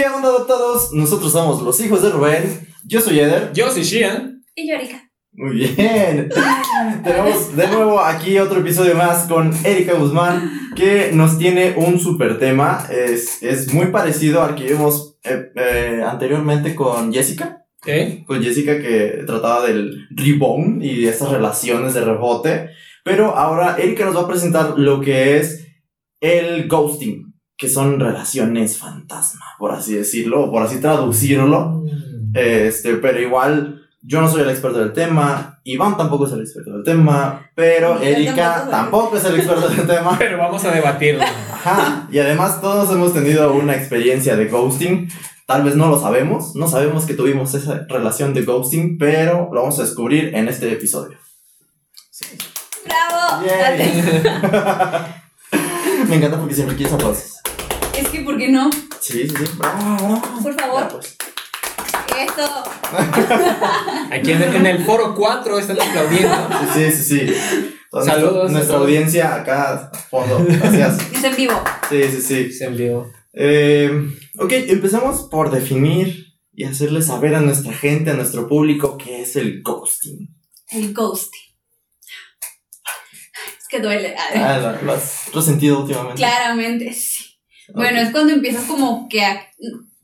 ¿Qué onda adoptados? Nosotros somos los hijos de Rubén. Yo soy Eder. Yo soy Shian. Y yo, Erika. Muy bien. Tenemos de nuevo aquí otro episodio más con Erika Guzmán que nos tiene un super tema. Es, es muy parecido al que vimos eh, eh, anteriormente con Jessica. ¿Qué? Con Jessica que trataba del rebound y de esas relaciones de rebote. Pero ahora Erika nos va a presentar lo que es el ghosting, que son relaciones fantasma, por así decirlo, o por así traducirlo. Este, pero igual yo no soy el experto del tema, Iván tampoco es el experto del tema, pero Erika tampoco. es el experto del tema. Pero vamos a debatirlo. Ajá, y además todos hemos tenido una experiencia de ghosting. Tal vez no lo sabemos, no sabemos que tuvimos esa relación de ghosting, pero lo vamos a descubrir en este episodio. ¡Bravo! Yay. Date. Me encanta porque siempre quieres aplausos. Es que, ¿por qué no? Sí, sí, sí. Bravo, bravo. Por favor. Ya, pues. Esto. Aquí en, en el foro 4 están aplaudiendo. Sí, sí, sí. sí. Toda Saludos, Nuestra, nuestra saludos. audiencia acá a fondo. Gracias. Es en vivo. Sí, sí, sí. Se envió. Eh, ok, empezamos por definir y hacerle saber a nuestra gente, a nuestro público, qué es el ghosting. El ghosting. Es que duele. Ah, lo, lo has resentido últimamente. Claramente, sí. Bueno, es cuando empiezas como que a-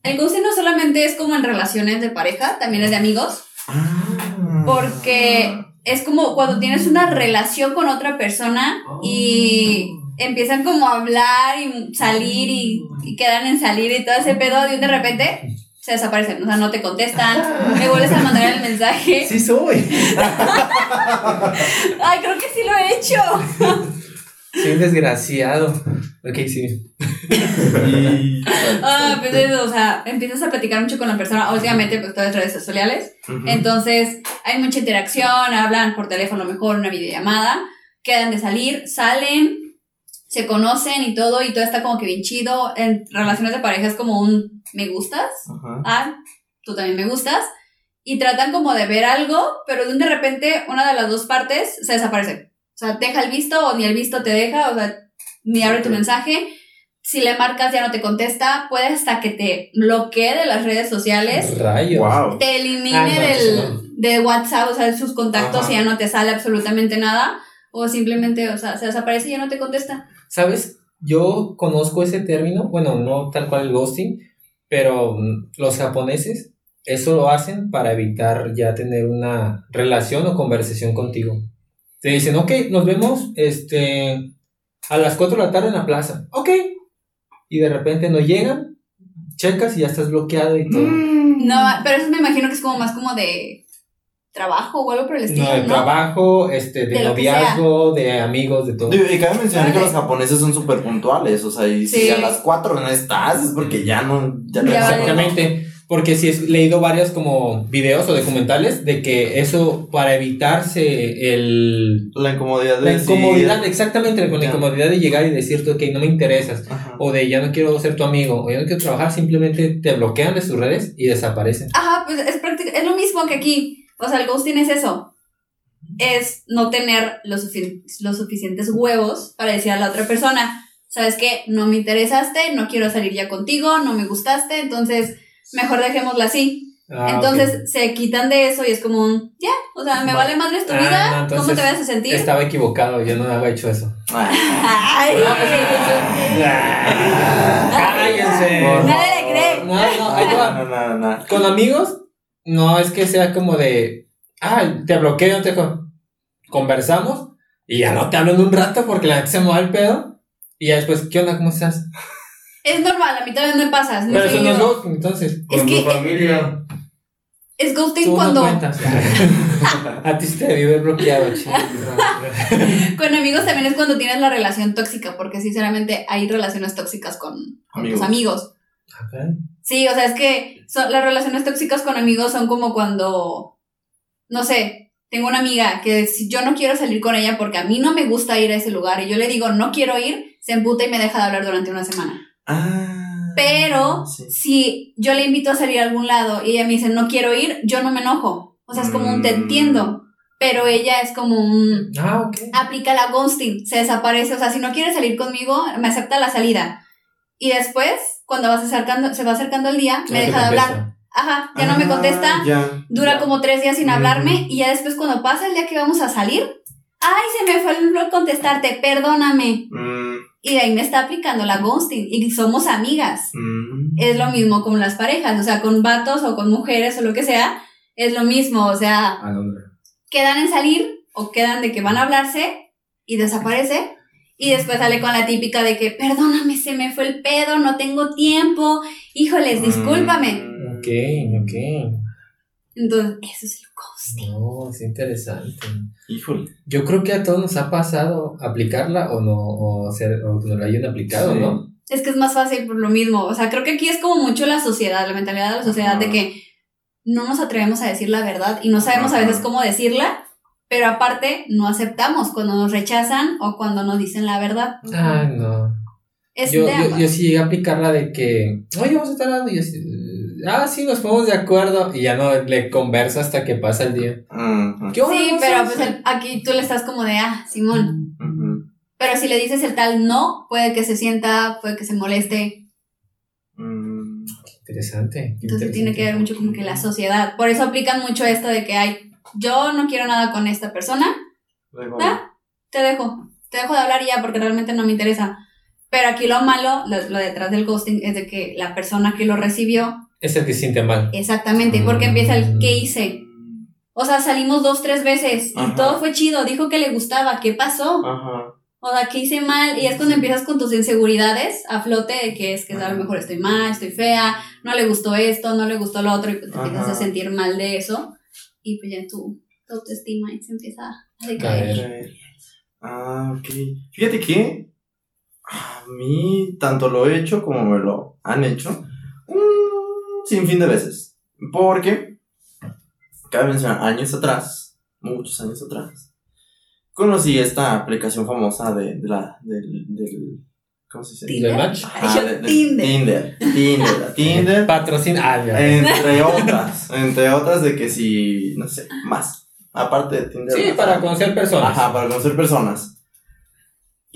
El ghosting no solamente es como en relaciones de pareja, también es de amigos. Ah. Porque es como cuando tienes una relación con otra persona y empiezan como a hablar y salir y, y quedan en salir y todo ese pedo y de repente se desaparecen, o sea, no te contestan, me vuelves a mandar el mensaje. Sí soy. Ay, creo que sí lo he hecho. Soy un desgraciado. Ok, sí. Y- Ah, pues eso, o sea, empiezas a platicar mucho con la persona, últimamente pues todas las redes sociales, entonces hay mucha interacción, hablan por teléfono mejor, una videollamada, quedan de salir, salen, se conocen y todo, y todo está como que bien chido, en relaciones de pareja es como un me gustas, ah, tú también me gustas, y tratan como de ver algo, pero de un de repente una de las dos partes se desaparece. O sea, deja el visto o ni el visto te deja, o sea, ni abre tu mensaje. Si le marcas ya no te contesta, puede hasta que te bloquee de las redes sociales, Rayos. Wow. te elimine Ah, no, del, de WhatsApp, o sea, de sus contactos Ajá. y ya no te sale absolutamente nada, o simplemente, o sea, se desaparece y ya no te contesta. ¿Sabes? Yo conozco ese término, bueno, no tal cual el ghosting, pero los japoneses eso lo hacen para evitar ya tener una relación o conversación contigo. Te dicen, ok, nos vemos este, a las 4 de la tarde en la plaza. Ok. Y de repente no llegan, checas y ya estás bloqueado y todo. Mm. No, pero eso me imagino que es como más como de trabajo o algo por el estilo, No, de ¿no? trabajo, este, de, De noviazgo, de amigos, de todo. Digo, Y cabe mencionar que los japoneses son súper puntuales, o sea, y si Sí. a las 4 no estás, es porque ya no... Ya no Ya vale. Exactamente, porque sí he leído varios como videos o documentales de que eso para evitarse el La incomodidad de la decir- incomodidad, exactamente, con la Ya. incomodidad de llegar y decirte, ok, no me interesas, Ajá. o de ya no quiero ser tu amigo, o ya no quiero trabajar, simplemente te bloquean de sus redes y desaparecen. Ajá, pues es es lo mismo que aquí. O sea, el ghosting es eso. Es no tener los, sufi- los suficientes huevos para decir a la otra persona, ¿sabes qué? No me interesaste, no quiero salir ya contigo, no me gustaste, entonces mejor dejémosla así. Ah, entonces se quitan de eso y es como un, ya, o sea, me Va- vale madre tu Ah, vida, no, ¿cómo te vas a sentir? Estaba equivocado, yo no había hecho eso. Ay, ¡Cállense! Por Nadie le cree. No, no. No, no, no. Con amigos, no es que sea como de, ah, te bloqueo, te con- conversamos y ya no te hablo en un rato porque la gente se mueve el pedo y ya después, ¿qué onda? ¿Cómo estás? Es normal, a mí también me pasa. es muy Pero eso no es ghosting, entonces. Es Con que- tu familia. Es ghosting no cuando cuentas. A ti se te vive bloqueado, chico. Con amigos también es cuando tienes la relación tóxica, porque sinceramente hay relaciones tóxicas con, Amigos. tus amigos. Sí, o sea, es que son, las relaciones tóxicas con amigos son como cuando, no sé, tengo una amiga que si yo no quiero salir con ella porque a mí no me gusta ir a ese lugar y yo le digo no quiero ir, se emputa y me deja de hablar durante una semana. Ah. Pero sí. si yo le invito a salir a algún lado y ella me dice no quiero ir, yo no me enojo. O sea, es como un te Mm. entiendo. Pero ella es como un Ah, ok. aplica la ghosting, se desaparece. O sea, si no quiere salir conmigo, me acepta la salida. Y después, cuando vas acercando, se va acercando el día, me deja de hablar. Ajá, ya no me Ah, contesta. ya. Dura como tres días sin hablarme y ya después cuando pasa el día que vamos a salir, ay, se me fue el contestarte, perdóname. Mm, Y de ahí me está aplicando la ghosting y somos amigas. mm. Es lo mismo con las parejas, o sea, con vatos o con mujeres o lo que sea, es lo mismo, o sea, quedan en salir o quedan de que van a hablarse y desaparece. Y después sale con la típica de que, perdóname, se me fue el pedo, no tengo tiempo, híjoles, discúlpame. Mm. Ok, ok. Entonces, eso es el ghosting. No, es interesante. Híjole. Yo creo que a todos nos ha pasado aplicarla o no, o, ser, o que nos la hayan aplicado, Sí. ¿no? Es que es más fácil por lo mismo. O sea, creo que aquí es como mucho la sociedad, la mentalidad de la sociedad Ajá. de que no nos atrevemos a decir la verdad y no sabemos a veces cómo decirla, pero aparte no aceptamos cuando nos rechazan o cuando nos dicen la verdad. Ah, no. Es Yo, de yo, yo sí llegué a aplicarla de que, oye, vamos a estar hablando. Y yo así, ah, sí, nos ponemos de acuerdo. Y ya no le converso hasta que pasa el día. Mm. Sí, ¿Cómo pero pues el- aquí tú le estás como de, ah, Simón. Pero si le dices el tal no, puede que se sienta, puede que se moleste. mm. Interesante. qué Entonces tiene que ver mucho como que la sociedad. Por eso aplican mucho esto de que hay, yo no quiero nada con esta persona, ¿Ah? te dejo, te dejo de hablar y ya porque realmente no me interesa. Pero aquí lo malo, lo, lo detrás del ghosting, es de que la persona que lo recibió, Es el que se siente mal. exactamente, porque Mm. empieza el ¿qué hice? O sea, salimos dos, tres veces y Ajá. todo fue chido, dijo que le gustaba, ¿qué pasó? Ajá. O sea, ¿qué hice mal? Y es cuando empiezas con tus inseguridades a flote de que es que a lo mejor estoy mal, estoy fea, no le gustó esto, no le gustó lo otro, y te empiezas Ajá. a sentir mal de eso. Y pues ya tu, tu autoestima se empieza a decaer. Caer. Ah, ok. Fíjate que a mí tanto lo he hecho como me lo han hecho un sinfín de veces. Porque, cabe mencionar, años atrás, muchos años atrás, conocí esta aplicación famosa de, de la, del, del, ¿cómo se dice? ¿Del match? Yo, de- de- Tinder. Tinder. Tinder. Tinder. Patrocina. Ah, ya. Entre otras, entre otras de que si, no sé, más. Aparte de Tinder. Sí, para conocer personas. Ajá, para conocer personas.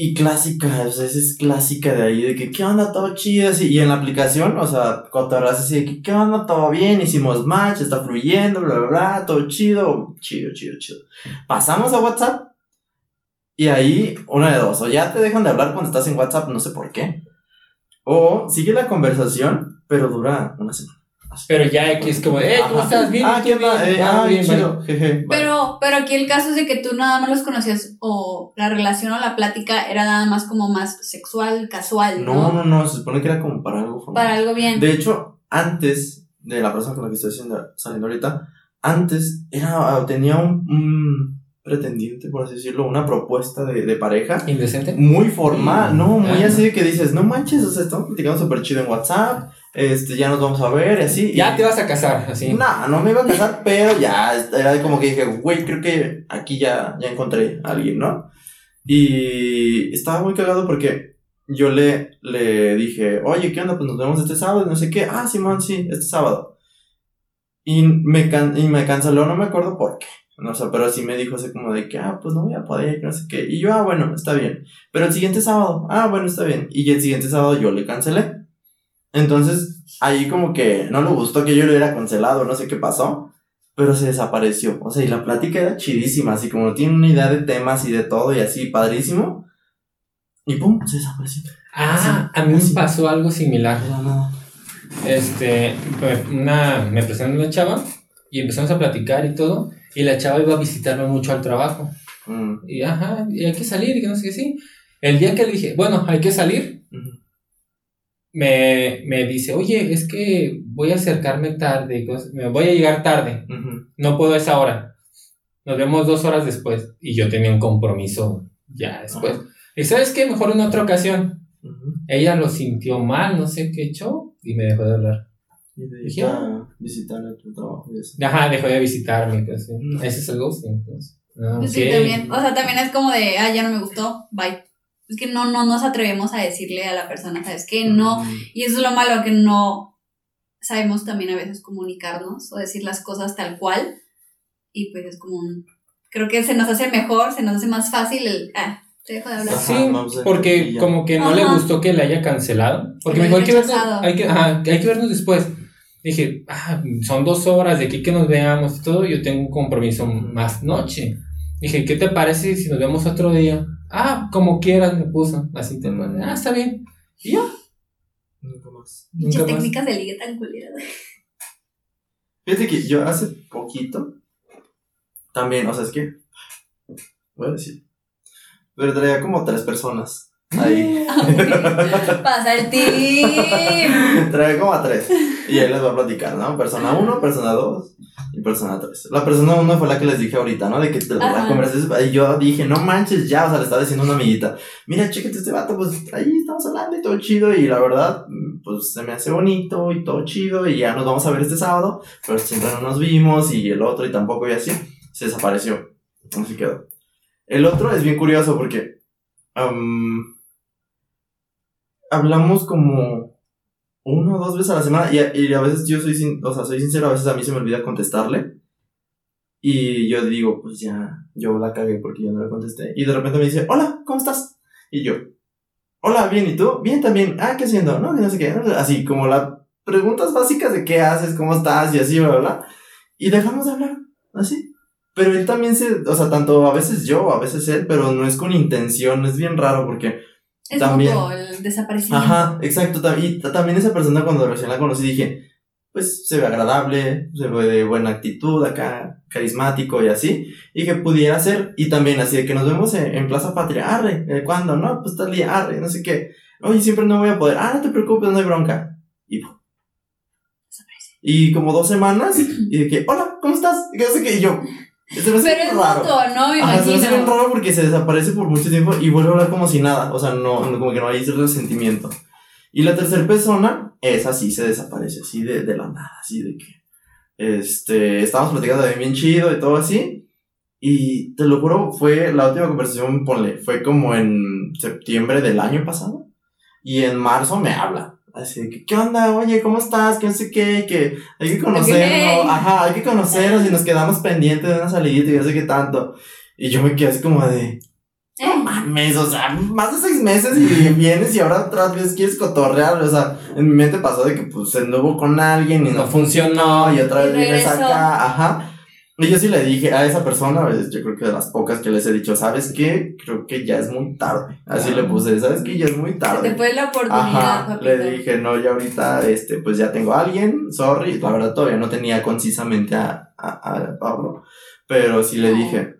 Y clásica, o sea, esa es clásica de ahí, de que, ¿qué onda? Todo chido, así. Y en la aplicación, o sea, cotorras así de que, ¿qué onda? Todo bien, hicimos match, está fluyendo, bla, bla, bla, todo chido, chido, chido, chido. Pasamos a WhatsApp, y ahí, una de dos, o ya te dejan de hablar cuando estás en WhatsApp, no sé por qué. O sigue la conversación, pero dura una semana. Pero ya aquí es como, eh, ¿cómo estás? Bien, Ah, ¿tú ¿qué onda? bien? Eh, Ah, ah, bien, chido, jeje. Pero, pero aquí el caso es de que tú nada más los conocías o la relación o la plática era nada más como más sexual, casual, ¿no? No, no, no, se supone que era como para algo formal. Para algo bien. De hecho, antes de la persona con la que estoy haciendo, saliendo ahorita, antes era, tenía un, un pretendiente, por así decirlo, una propuesta de, de pareja ¿Indecente? muy formal, Mm, ¿no? Muy ajá. así de que dices, no manches, o sea, estamos platicando súper chido en WhatsApp, este, ya nos vamos a ver y así. Ya y- te vas a casar, así. No, no me iba a casar, pero ya era como que dije, güey, creo que aquí ya, ya encontré a alguien, ¿no? Y estaba muy cagado porque yo le, le dije, oye, ¿qué onda? Pues nos vemos este sábado, no sé qué. Ah, Simón, sí, este sábado. Y me, can y me canceló, no me acuerdo por qué. No sé, pero sí me dijo así como de que, ah, pues no voy a poder, no sé qué. Y yo, ah, bueno, está bien. Pero el siguiente sábado, ah, bueno, está bien. Y el siguiente sábado yo le cancelé. Entonces, ahí como que no le gustó que yo le hubiera cancelado, no sé qué pasó, pero se desapareció. O sea, y la plática era chidísima, así como tiene una idea de temas y de todo y así, padrísimo. Y pum, se desapareció. Ah, a mí me pasó algo similar. No, no. Este, pues, una, me presentaron una chava y empezamos a platicar y todo. Y la chava iba a visitarme mucho al trabajo. Mm, Y ajá, y hay que salir, y que no sé qué, sí. El día que le dije, bueno, hay que salir. Me, me dice, oye, es que voy a acercarme tarde, me voy a llegar tarde, no puedo a esa hora. Nos vemos dos horas después. Y yo tenía un compromiso ya después. Y sabes qué, mejor en otra ocasión. Ella lo sintió mal, no sé qué echó, y me dejó de hablar. Y de Dije, a visitar el tu trabajo y así. Ajá, dejó de visitarme, pues. Ese es el ghosting. Ah, Pues sí, ok. también. O sea, también es como de, ah, ya no me gustó, bye. Es que no, no nos atrevemos a decirle a la persona, ¿sabes qué? No. Y eso es lo malo, que no sabemos también a veces comunicarnos o decir las cosas tal cual. Y pues es como un... Creo que se nos hace mejor, se nos hace más fácil el... Ah, Te dejo de hablar. Ajá, Sí, porque como que no le Ajá. gustó que le haya cancelado. Porque Que me lo dijo, hay que, vernos, hay, que, ajá, hay que vernos después. Dije, ah, son dos horas de aquí que nos veamos y todo. Yo tengo un compromiso más noche. Dije, ¿qué te parece si nos vemos otro día? Ah, como quieras, me puso. Así te Mm. Ah, está bien. Y ya, Nunca más. Más. técnicas de ligue tan culeras. Fíjate que yo hace poquito también, o sea, es que voy a decir, pero traía como tres personas ahí. Pasa el team. traía como a tres. Y ahí les voy a platicar, ¿no? Persona 1, persona 2 y persona 3. La persona 1 fue la que les dije ahorita, ¿no? De que te- la conversación. Y yo dije, no manches ya, o sea, le estaba diciendo a una amiguita, mira, chécate este vato, pues ahí estamos hablando y todo chido. Y la verdad, pues se me hace bonito y todo chido. Y ya nos vamos a ver este sábado, pero siempre no nos vimos y el otro y tampoco y así. Se desapareció. Así quedó. El otro es bien curioso porque am, hablamos como una o dos veces a la semana y a, y a veces yo soy, sin, o sea, soy sincero, a veces a mí se me olvida contestarle. Y yo digo, pues ya, yo la cagué porque yo no le contesté. Y de repente me dice, hola, ¿cómo estás? Y yo, hola, bien, ¿y tú? Bien también. Ah, ¿qué haciendo? No, no sé qué. Así como las preguntas básicas de qué haces, cómo estás y así, bla, bla, bla. Y dejamos de hablar, así. Pero él también se, o sea, tanto a veces yo, a veces él, pero no es con intención, es bien raro porque Es También. el desaparecimiento. Ajá, exacto. Y ta- también esa persona cuando recién la conocí dije, pues se ve agradable, se ve de buena actitud acá, carismático y así. Y que pudiera ser, y también así de que nos vemos en, en Plaza Patria, arre, eh, ¿cuándo? No, pues tal día, arre, no sé qué. Oye, siempre no voy a poder. Ah, no te preocupes, no hay bronca. Y, y como dos semanas, y de que, hola, ¿cómo estás? Y que no sé qué, y yo, se me Pero es raro. mutuo, ¿no? Me Ajá, se me hace imagino. raro porque se desaparece por mucho tiempo y vuelve a hablar como si nada. O sea, no, no- como que no hay ese resentimiento. Y la tercera persona, esa sí se desaparece, así de, de la nada, así de que. Este, estábamos platicando bien chido y todo así. Y te lo juro, fue la última conversación, ponle, fue como en septiembre del año pasado. Y en marzo me habla. Así de que, ¿qué onda? Oye, ¿cómo estás? Que no sé qué, que hay que conocernos. Ajá, hay que conocernos y nos quedamos pendientes de una salidita y no sé qué tanto. Y yo me quedé así como de, Eh, mames, o sea, más de seis meses y vienes y ahora otra vez quieres cotorrear. O sea, en mi mente pasó de que pues se anduvo con alguien y no, No funcionó. y otra Y vez vienes acá, ajá. Y yo sí le dije a esa persona, pues, yo creo que de las pocas que les he dicho, ¿sabes qué? Creo que ya es muy tarde. Así Ah. le puse, ¿sabes qué? Ya es muy se tarde. te fue la oportunidad, Ajá, papito. le dije, no, ya ahorita, este, pues ya tengo a alguien, sorry, la verdad todavía no tenía concisamente a, a, a Pablo, pero sí le dije,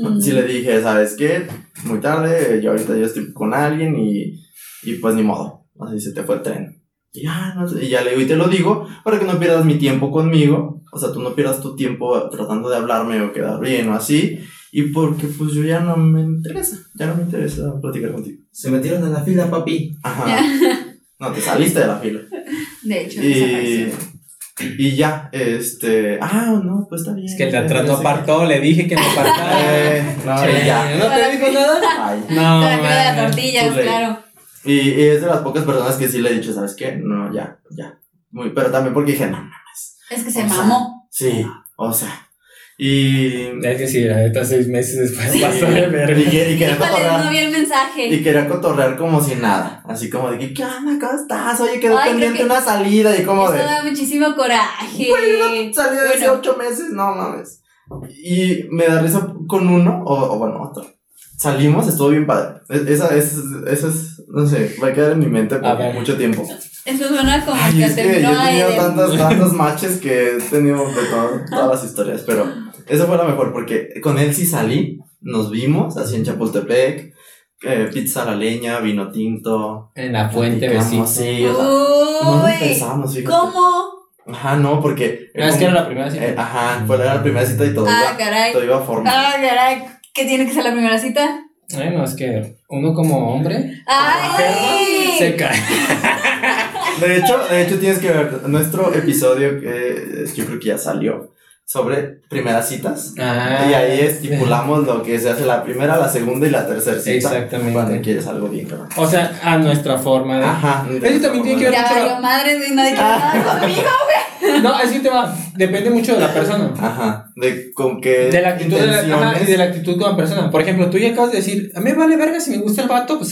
Mm. sí le dije, ¿sabes qué? Muy tarde, yo ahorita ya estoy con alguien y, y pues ni modo, así se te fue el tren. Y ya, no sé, y ya le digo, y te lo digo para que no pierdas mi tiempo conmigo, o sea, tú no pierdas tu tiempo tratando de hablarme o quedar bien o así, y porque pues yo ya no me interesa, ya no me interesa platicar contigo. Se metieron en la fila, papi. Ajá. No, te saliste de la fila. De hecho, Y, y ya, este. Ah, no, pues está bien. Es que el qué. apartó, le dije que no apartara. Eh, no, y ya. ¿No te dijo nada? Ay. No, que de las tortillas, claro. Y, y es de las pocas personas que sí le he dicho, ¿sabes qué? No, ya, ya. Muy, pero también porque dije, no, Es que se O sea, mamó. sí, o sea. Y. Es que sí, la neta, seis meses después Sí, pasó de y, ver. y quería no cotorrear. vi el mensaje. Y quería cotorrear como si nada. Así como de que, ¿qué onda? ¿Cómo estás? Oye, quedó Ay, pendiente que- una salida y como Eso de. da muchísimo coraje. Güey, una salida de hace Bueno. ocho meses, no mames. Y me da risa con uno, o, o bueno, otro. Salimos, estuvo bien padre. E- Esa, es, esa es, no sé, va a quedar en mi mente por mucho tiempo. Eso suena como Ay, que es que yo terminó he ahí tenido de- tantos, tantos matches que he tenido de todo, todas las historias, pero esa fue la mejor porque con él sí salí, nos vimos, así en Chapultepec, eh, pizza a la leña, vino tinto. En la fuente besito. Sí, o sea, no nos pensamos, fíjate. ¿cómo? Ajá, no, porque. No, es que era la primera cita. Eh, ajá, fue la primera cita y todo Ah, iba, caray. todo iba formal. Ah, caray. ¿Qué tiene que ser la primera cita? Bueno, es que uno como hombre ¡Ay! se cae. De hecho, de hecho tienes que ver nuestro episodio que yo creo que ya salió sobre primeras citas. Ah, Y ahí estipulamos lo que se hace la primera, la segunda y la tercera cita. Exactamente. Cuando quieres algo bien, claro. O sea, a nuestra forma de. Ajá. Eso también tiene que ver Ya mucho. madre y nadie quiere nada conmigo. No, así te va. Depende mucho de la persona. Ajá. De con qué De la actitud de la, ajá, y de la actitud con la persona. Por ejemplo, tú ya acabas de decir, a mí me vale verga si me gusta el vato, pues.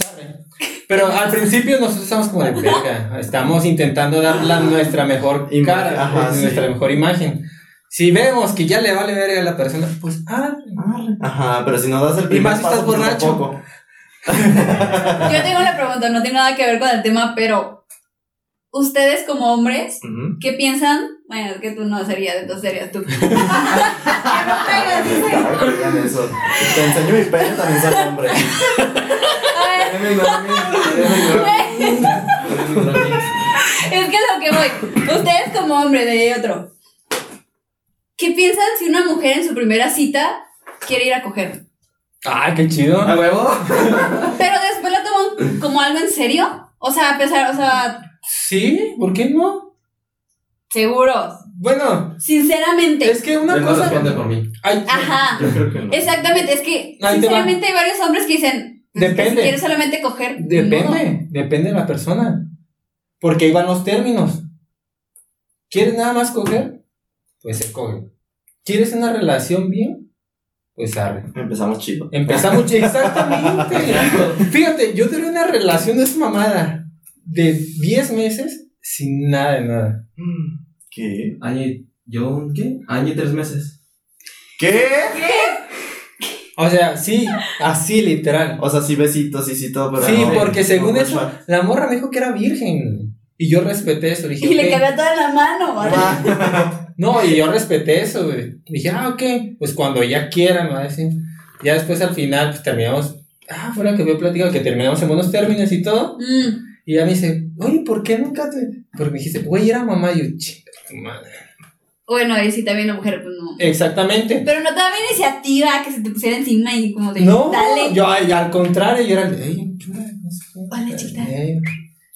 Pero al principio nosotros estamos como de verga. Estamos intentando dar la, nuestra mejor cara, ajá, sí. nuestra mejor imagen. Si vemos que ya le vale verga a la persona, pues arre. Arre. Ajá, pero si no das el Y primer más si estás paso, pues, borracho. Yo tengo una pregunta, no tiene nada que ver con el tema, pero ustedes como hombres. ¿qué piensan? Bueno, es que tú no serías, entonces serías tú. No pegas. Te enseño mi pene, también soy hombre. Es que es lo que voy. Ustedes como hombre de otro, ¿qué piensan si una mujer en su primera cita quiere ir a coger? Ay, qué chido. ¿A huevo? Pero después lo toman como algo en serio. O sea, a pesar, o sea, Sí, ¿por qué no? seguros. Bueno, Sinceramente. es que una no cosa. responde por mí. Ay, Ajá. Yo creo que no. Exactamente, es que Ahí sinceramente hay varios hombres que dicen Depende. si quieres solamente coger. no. Depende, depende de la persona. Porque ahí van los términos. ¿Quieres nada más coger? Pues se coge. ¿Quieres una relación bien? Pues arre. Empezamos chido. Empezamos exactamente. Fíjate, yo tuve una relación de esa mamada de 10 meses sin nada de nada. ¿Qué? Año y... ¿Yo qué? Año y tres meses. ¿Qué? O sea, sí, así literal. O sea, sí besitos y sí todo, pero Sí, no. porque según No, eso, la morra me dijo que era virgen. Y yo respeté eso. Dije, Y le cabía toda en la mano. ¿vale? No, y yo respeté eso, güey. Dije, ah, ok, pues cuando ella quiera, me va a decir. Ya después al final, pues terminamos. Ah, fuera que había platicado que terminamos en buenos términos y todo. Mm. Y ella me dice, oye, ¿por qué nunca te.? Porque me dijiste, güey, era mamá. Y yo, chica, tu madre. Bueno, ahí sí también la mujer, pues no. Exactamente. Pero no te daba iniciativa que se te pusiera encima y como de. No, Dale. yo ay, al contrario, yo era el de, "Ey, chula, no sé qué". Hola, chiquita. Ey.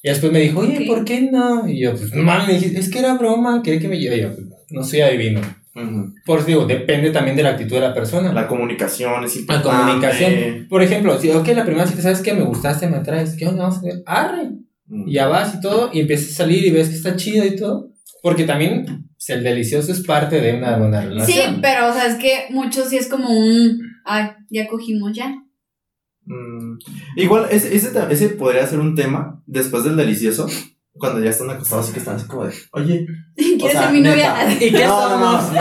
Y después me dijo, oye. ¿por qué no? Y yo, pues, mami, me dijiste, es que era broma, quería que me lleve. Y yo, "Pues, no soy adivino. ujú. Por eso digo, depende también de la actitud de la persona. La comunicación es La importante. comunicación. Por ejemplo, si, ok, la primera cita, ¿sabes qué? Me gustaste, me atraes. ¿Qué onda? Vamos a ver. Arre. Mm. Y ya vas y todo, y empiezas a salir y ves que está chido y todo. Porque también pues, el delicioso es parte de una buena Sí, relación. pero o sea, es que muchos sí es como un. Ay, ya cogimos ya. Mm, Igual, ese, ese, ese podría ser un tema después del delicioso. Cuando ya están acostados y que están así como de, oye, ¿Quieres O sea, ser mi novia? ¿Y qué no, no, no, somos? no,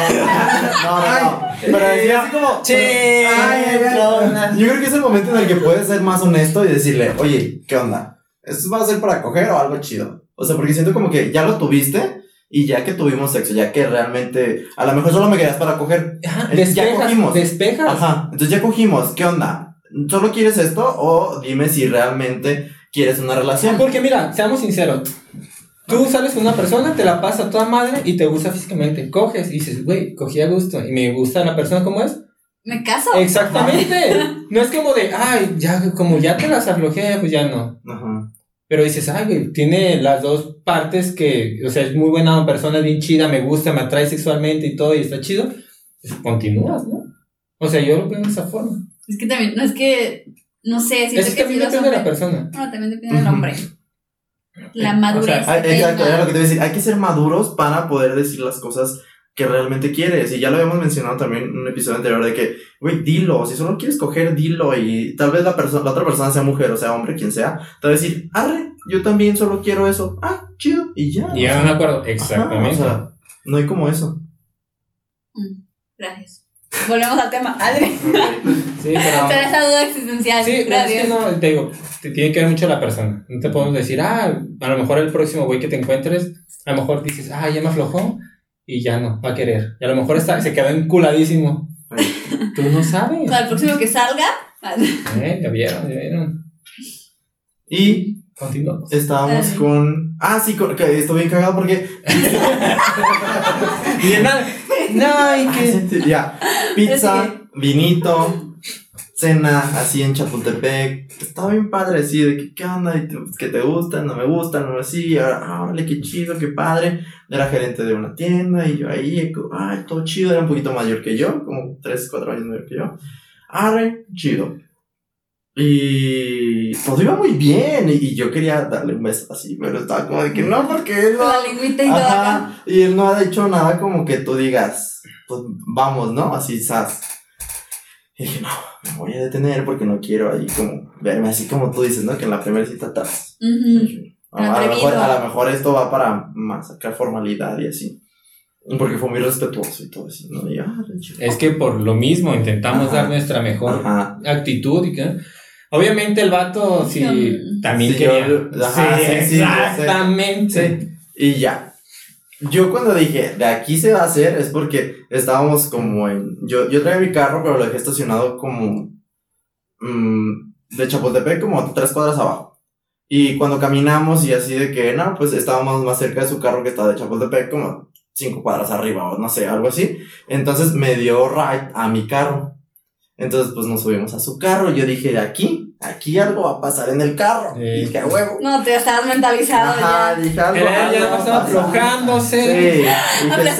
no, no, no. Pero decir así como, Che, Ay, ay, ¿qué onda? Yo creo que es el momento en el que puedes ser más honesto y decirle, oye, ¿qué onda? ¿Esto va a ser para coger o algo chido? O sea, porque siento como que ya lo tuviste y ya que tuvimos sexo, ya que realmente, a lo mejor solo me querías para coger. Ajá, Es- ya despejas, cogimos. despejas. Ajá, entonces ya cogimos, ¿qué onda? ¿Solo quieres esto o dime si realmente quieres una relación? Porque mira, seamos sinceros. Tú sales con una persona, te la pasa a toda madre y te gusta físicamente. Coges y dices, güey, cogí a gusto y me gusta la persona como es. Me caso. Exactamente. No es como de, ay, ya, como ya te las aflojé, pues ya no. Ajá. Pero dices, ay, güey, tiene las dos partes que, o sea, es muy buena persona, es bien chida, me gusta, me atrae sexualmente y todo, y está chido. Pues continúas, ¿no? O sea, yo lo veo de esa forma. Es que también, no es que. No sé, siento Es que que también si depende de la persona. No, también depende del hombre. La O madurez. sea, exacto, era lo que te iba a decir. Hay que ser maduros para poder decir las cosas que realmente quieres. Y ya lo habíamos mencionado también en un episodio anterior de que, güey, dilo. Si solo quieres coger, dilo. Y tal vez la, persona la otra persona sea mujer o sea hombre, quien sea, te va a decir, arre, yo también solo quiero eso. Ah, chido. Y ya. Y ya no me acuerdo. Exactamente. Ajá, o sea, no hay como eso. Mm, Gracias. Volvemos al tema. Adri. sí, pero. Pero esa duda existencial. Sí, pero es Gracias. que no, te digo, te tiene que ver mucho la persona. No te podemos decir, ah, a lo mejor el próximo güey que te encuentres, a lo mejor dices, ah, ya me aflojó y ya no, va a querer. Y a lo mejor está, se quedó enculadísimo. Tú no sabes. Para el próximo que salga. Eh, ya vieron, ya vieron. Y Continuamos. estábamos Ay. con. Ah, sí, con, que estoy bien cagado porque. Y nada. No, y que. Ya, pizza, vinito, cena así en Chapultepec. Estaba bien padre, así de que, ¿qué onda? Y ¿Que te gustan? ¿No me gustan? No así. Ahora, ah, órale, qué chido, qué padre. Era gerente de una tienda y yo ahí, ay, todo chido. Era un poquito mayor que yo, como 3, 4 años mayor que yo. Arre, chido. Y todo iba muy bien. Y, y yo quería darle un beso así, pero estaba como de que no, porque él no. La lengüita y todo. Ajá, y él no ha dicho nada como que tú digas, pues vamos, ¿no? Así, sas. Y dije, no, me voy a detener porque no quiero ahí como verme así como tú dices, ¿no? Que en la primera cita atrás. Ujú. A, a lo mejor, a lo mejor esto va para más sacar formalidad y así. Porque fue muy respetuoso y todo. Y, ah. Es que por lo mismo intentamos Ajá. dar nuestra mejor Ajá. actitud y que obviamente el vato sí también Sí, quería yo- ajá, Sí, exactamente Sí. Y ya. Yo cuando dije, de aquí se va a hacer, es porque estábamos como en... Yo, yo traía mi carro, pero lo dejé estacionado como... mm, de Chapultepec, como tres cuadras abajo. Y cuando caminamos y así de que, no, pues estábamos más cerca de su carro que estaba de Chapultepec, como cinco cuadras arriba o no sé, algo así. Entonces me dio ride a mi carro. Entonces pues nos subimos a su carro. Yo dije, de aquí, aquí algo va a pasar en el carro. Sí. Y dije, "A huevo. No, te estabas mentalizado Ajá, ya. dije algo. Él ya a estaba pasar". aflojándose. Sí,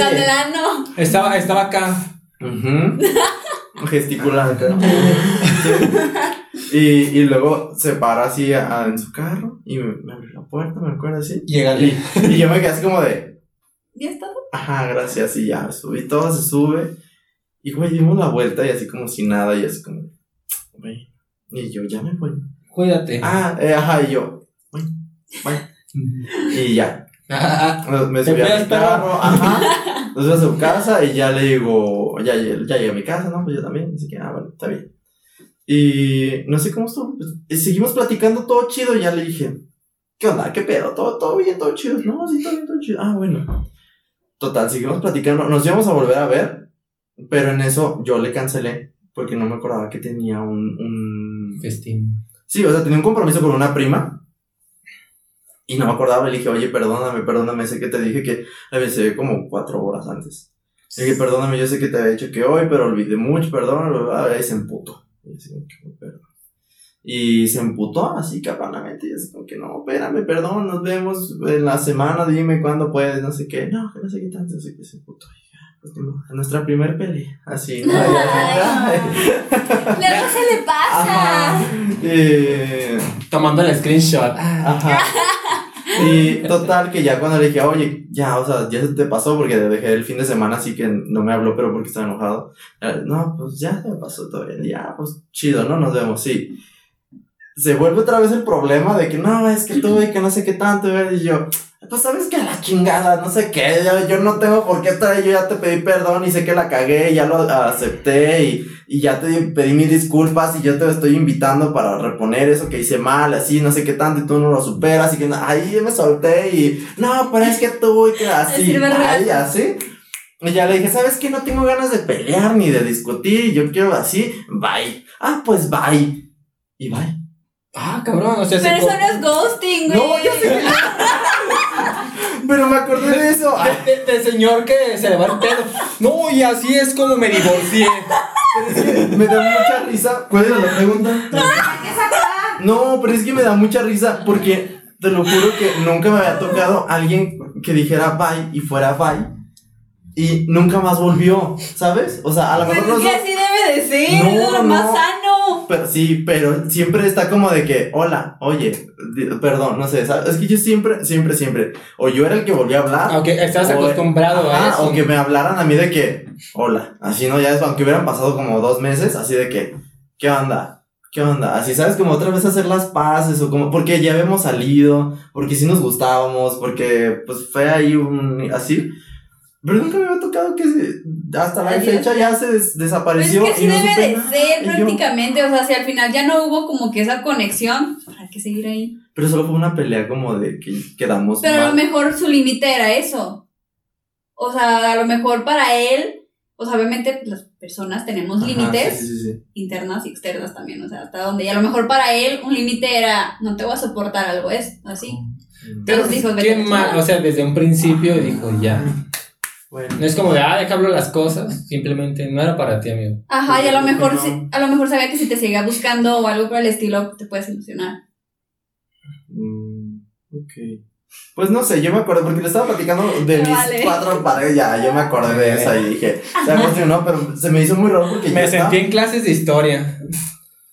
el ano. estaba estaba acá Ujú. Gesticulando. Sí. Y, y luego se para así a- en su carro y me, me abrió la puerta, me acuerdo así. llegale Y, y yo me quedé así como de, ¿Ya está? ajá, gracias, y ya, subí todo, se sube. Y güey, dimos la vuelta y así como si nada, y así como, güey. Y yo, ya me voy. cuídate Ah, eh, ajá, y yo, güey, bye. Y ya, me, me ¿Te subí a mi carro, ajá. Nos fuimos a su casa y ya le digo, ya, ya, ya llegué a mi casa, ¿no? Pues yo también, así que, ah, bueno, está bien. Y no sé cómo estuvo, pues, y seguimos platicando todo chido y ya le dije, ¿qué onda? ¿Qué pedo? ¿Todo, todo bien, todo chido? No, sí, todo bien, todo chido. Ah, bueno. Total, seguimos platicando, nos íbamos a volver a ver, pero en eso yo le cancelé porque no me acordaba que tenía un, un... festín Sí, o sea, tenía un compromiso con una prima. Y no me acordaba, le dije, oye, perdóname, perdóname, sé que te dije que la avisé como cuatro horas antes. Le dije, perdóname, yo sé que te había dicho que hoy, pero olvidé mucho, perdón, bla, bla, bla", y se emputó. Y, se emputó así cabronamente, y así como que, no, espérame, perdón, nos vemos en la semana, dime cuándo puedes, no sé qué, no, que no sé qué tanto, así que se emputó. Y pues, en nuestra primer pelea, así, ¿no? Ay. Luego se le pasa. Ajá. Eh, tomando el screenshot Ajá. Y total que ya cuando le dije, oye, ya, o sea, ya se te pasó porque le dejé el fin de semana, así que no me habló, pero porque estaba enojado. Eh, No, pues ya se pasó todo bien. Ya, pues chido, ¿no? Nos vemos, sí. Se vuelve otra vez el problema de que no, es que tuve que no sé qué tanto, y yo, pues sabes que a la chingada, no sé qué, yo, yo no tengo por qué estar ahí, yo ya te pedí perdón y sé que la cagué, ya lo acepté y, y ya te pedí mis disculpas y yo te estoy invitando para reponer eso que hice mal, así, no sé qué tanto, y tú no lo superas, y que no, ahí me solté y, no, pero es que tú, y que así, ahí, así. Y ya le dije, ¿sabes qué? No tengo ganas de pelear ni de discutir, yo quiero así, bye. Ah, pues bye. Y bye. ah cabrón o sea se Pero eso no es ghosting, güey. No, yo sé Pero me acordé de eso. Ay, de, de- de señor que se le va el pedo no y así es como me divorcié pero es que me da mucha risa. ¿Cuál era la pregunta? No, pero es que me da mucha risa porque te lo juro que nunca me había tocado alguien que dijera bye y fuera bye y nunca más volvió, ¿sabes? O sea, a lo Pues mejor es los que así debe de ser, No, es lo más no. sano. Pero sí, pero siempre está como de que, hola, oye, perdón, no sé, ¿sabes? Es que yo siempre, siempre, siempre, o yo era el que volvía a hablar. aunque estás acostumbrado ajá, a eso O que me hablaran a mí de que, hola, así no, ya es, aunque hubieran pasado como dos meses, así de que, ¿qué onda? ¿Qué onda? Así, ¿sabes? Como otra vez hacer las paces o como, porque ya habíamos salido, porque sí nos gustábamos, porque pues fue ahí un, así. Pero nunca me había tocado que se- hasta la Adiós. fecha ya se des- Pues es desapareció. que sí y no debe de nada. ser yo- prácticamente. O sea, si al final ya no hubo como que esa conexión, ¿para qué seguir ahí? Pero solo fue una pelea como de que quedamos Pero a lo mejor su límite era eso. O sea, a lo mejor para él, o sea, obviamente las personas tenemos límites sí, sí, sí. internas y externas también, o sea, hasta donde. Y a lo mejor para él un límite era, no te voy a soportar algo, es así. pero Entonces dijo, qué mal o sea desde un principio dijo ya Bueno. no es como de ah déjalo las cosas simplemente no era para ti amigo Ajá, y a lo mejor no. si- a lo mejor sabía que si te seguía buscando o algo por el estilo, te puedes ilusionar. Mm, ok. Pues no sé, yo me acuerdo porque le estaba platicando de mis Vale. cuatro parejas. Ya, yo me acordé de esa y dije, se emocionó, pero se me hizo muy raro porque me yo sentí estaba- en clases de historia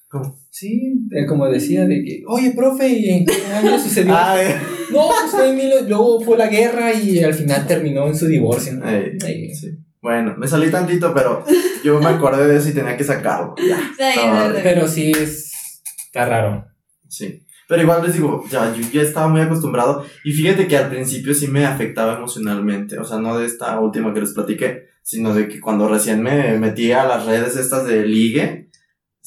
¿Cómo? Sí, eh, como decía, de que, oye, profe, ¿y en qué año sucedió? Ah, eh. No, pues fue en mil- luego fue la guerra y al final terminó en su divorcio. ¿no? Ey, Ay, sí. Bueno, me salí tantito, pero yo me acordé de eso y tenía que sacarlo. Ya, sí. Pero sí es, está raro. Sí. Pero igual les digo, ya, yo ya estaba muy acostumbrado. Y fíjate que al principio sí me afectaba emocionalmente. O sea, no de esta última que les platiqué, sino de que cuando recién me metí a las redes estas de ligue,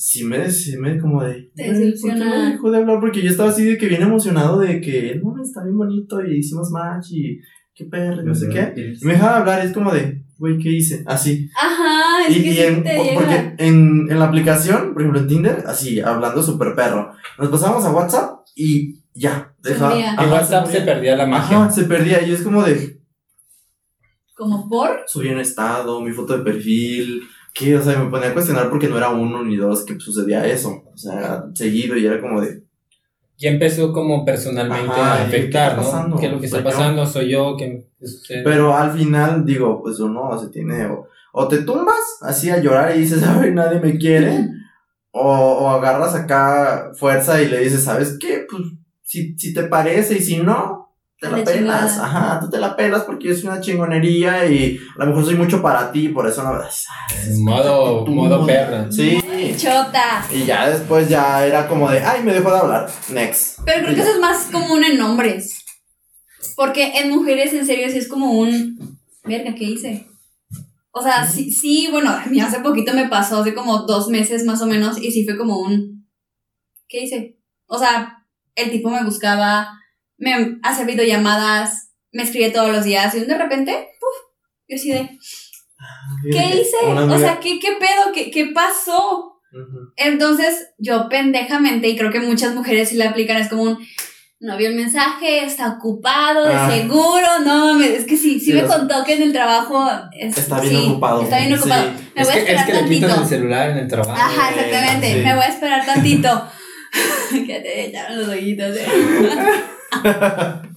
sí me, sí me como de. Te "Güey, ¿por qué me dejó de hablar? Porque yo estaba así de que bien emocionado de que, no, está bien bonito y hicimos match y qué perro, y no sé qué. Y me dejaba de hablar es como de, güey, ¿qué hice? Así. Ajá, es Y, que y sí en- te po- llega. porque en, en la aplicación, por ejemplo en Tinder, así, hablando súper perro, nos pasamos a WhatsApp y ya, Se dejaba. moría. ajá, En WhatsApp se perdía la magia. Ajá, se perdía y es como de, Como por. subí un estado, mi foto de perfil, que, o sea, me ponía a cuestionar porque no era uno ni dos que sucedía eso, o sea, era seguido y era como de, Ya empezó como personalmente Ajá, a ¿y qué afectar, está pasando? ¿no? ¿Qué es lo que está yo. pasando? Soy yo, ¿qué qué sucede? pero al final, digo, pues uno se tiene, o, o te tumbas así a llorar y dices, ay, nadie me quiere, o, o agarras acá fuerza y le dices, ¿sabes qué? Pues si, si te parece y si no, te la la pelas. Ajá, tú te la pelas porque soy una chingonería y a lo mejor soy mucho para ti, por eso no. modo, Tú, modo perra. Sí. Chota. Y ya después ya era como de, ay, me dejó de hablar. Next. Pero creo Y que ya. eso es más común en hombres. Porque en mujeres, en serio, sí es como un. Verga, ¿qué hice? O sea, sí, sí, bueno, a mí hace poquito me pasó, hace como dos meses más o menos, y sí fue como un. ¿Qué hice? O sea, el tipo me buscaba, me hacía videollamadas, me escribía todos los días, y de repente, ¡puf! Yo así de. ¿Qué hice? O sea, ¿qué, qué pedo? ¿Qué, ¿Qué pasó? Entonces, yo pendejamente, y creo que muchas mujeres sí la aplican, es como un, no vio el mensaje, está ocupado, de Ah. seguro, no mames, es que sí, sí, Sí, me contó que en el trabajo es- Está bien sí, ocupado. Está bien ocupado. Sí. Me Es voy que, a es esperar que tantito. el celular en el trabajo. Ajá, exactamente, Sí. me voy a esperar tantito. que te echaron los ojitos, eh.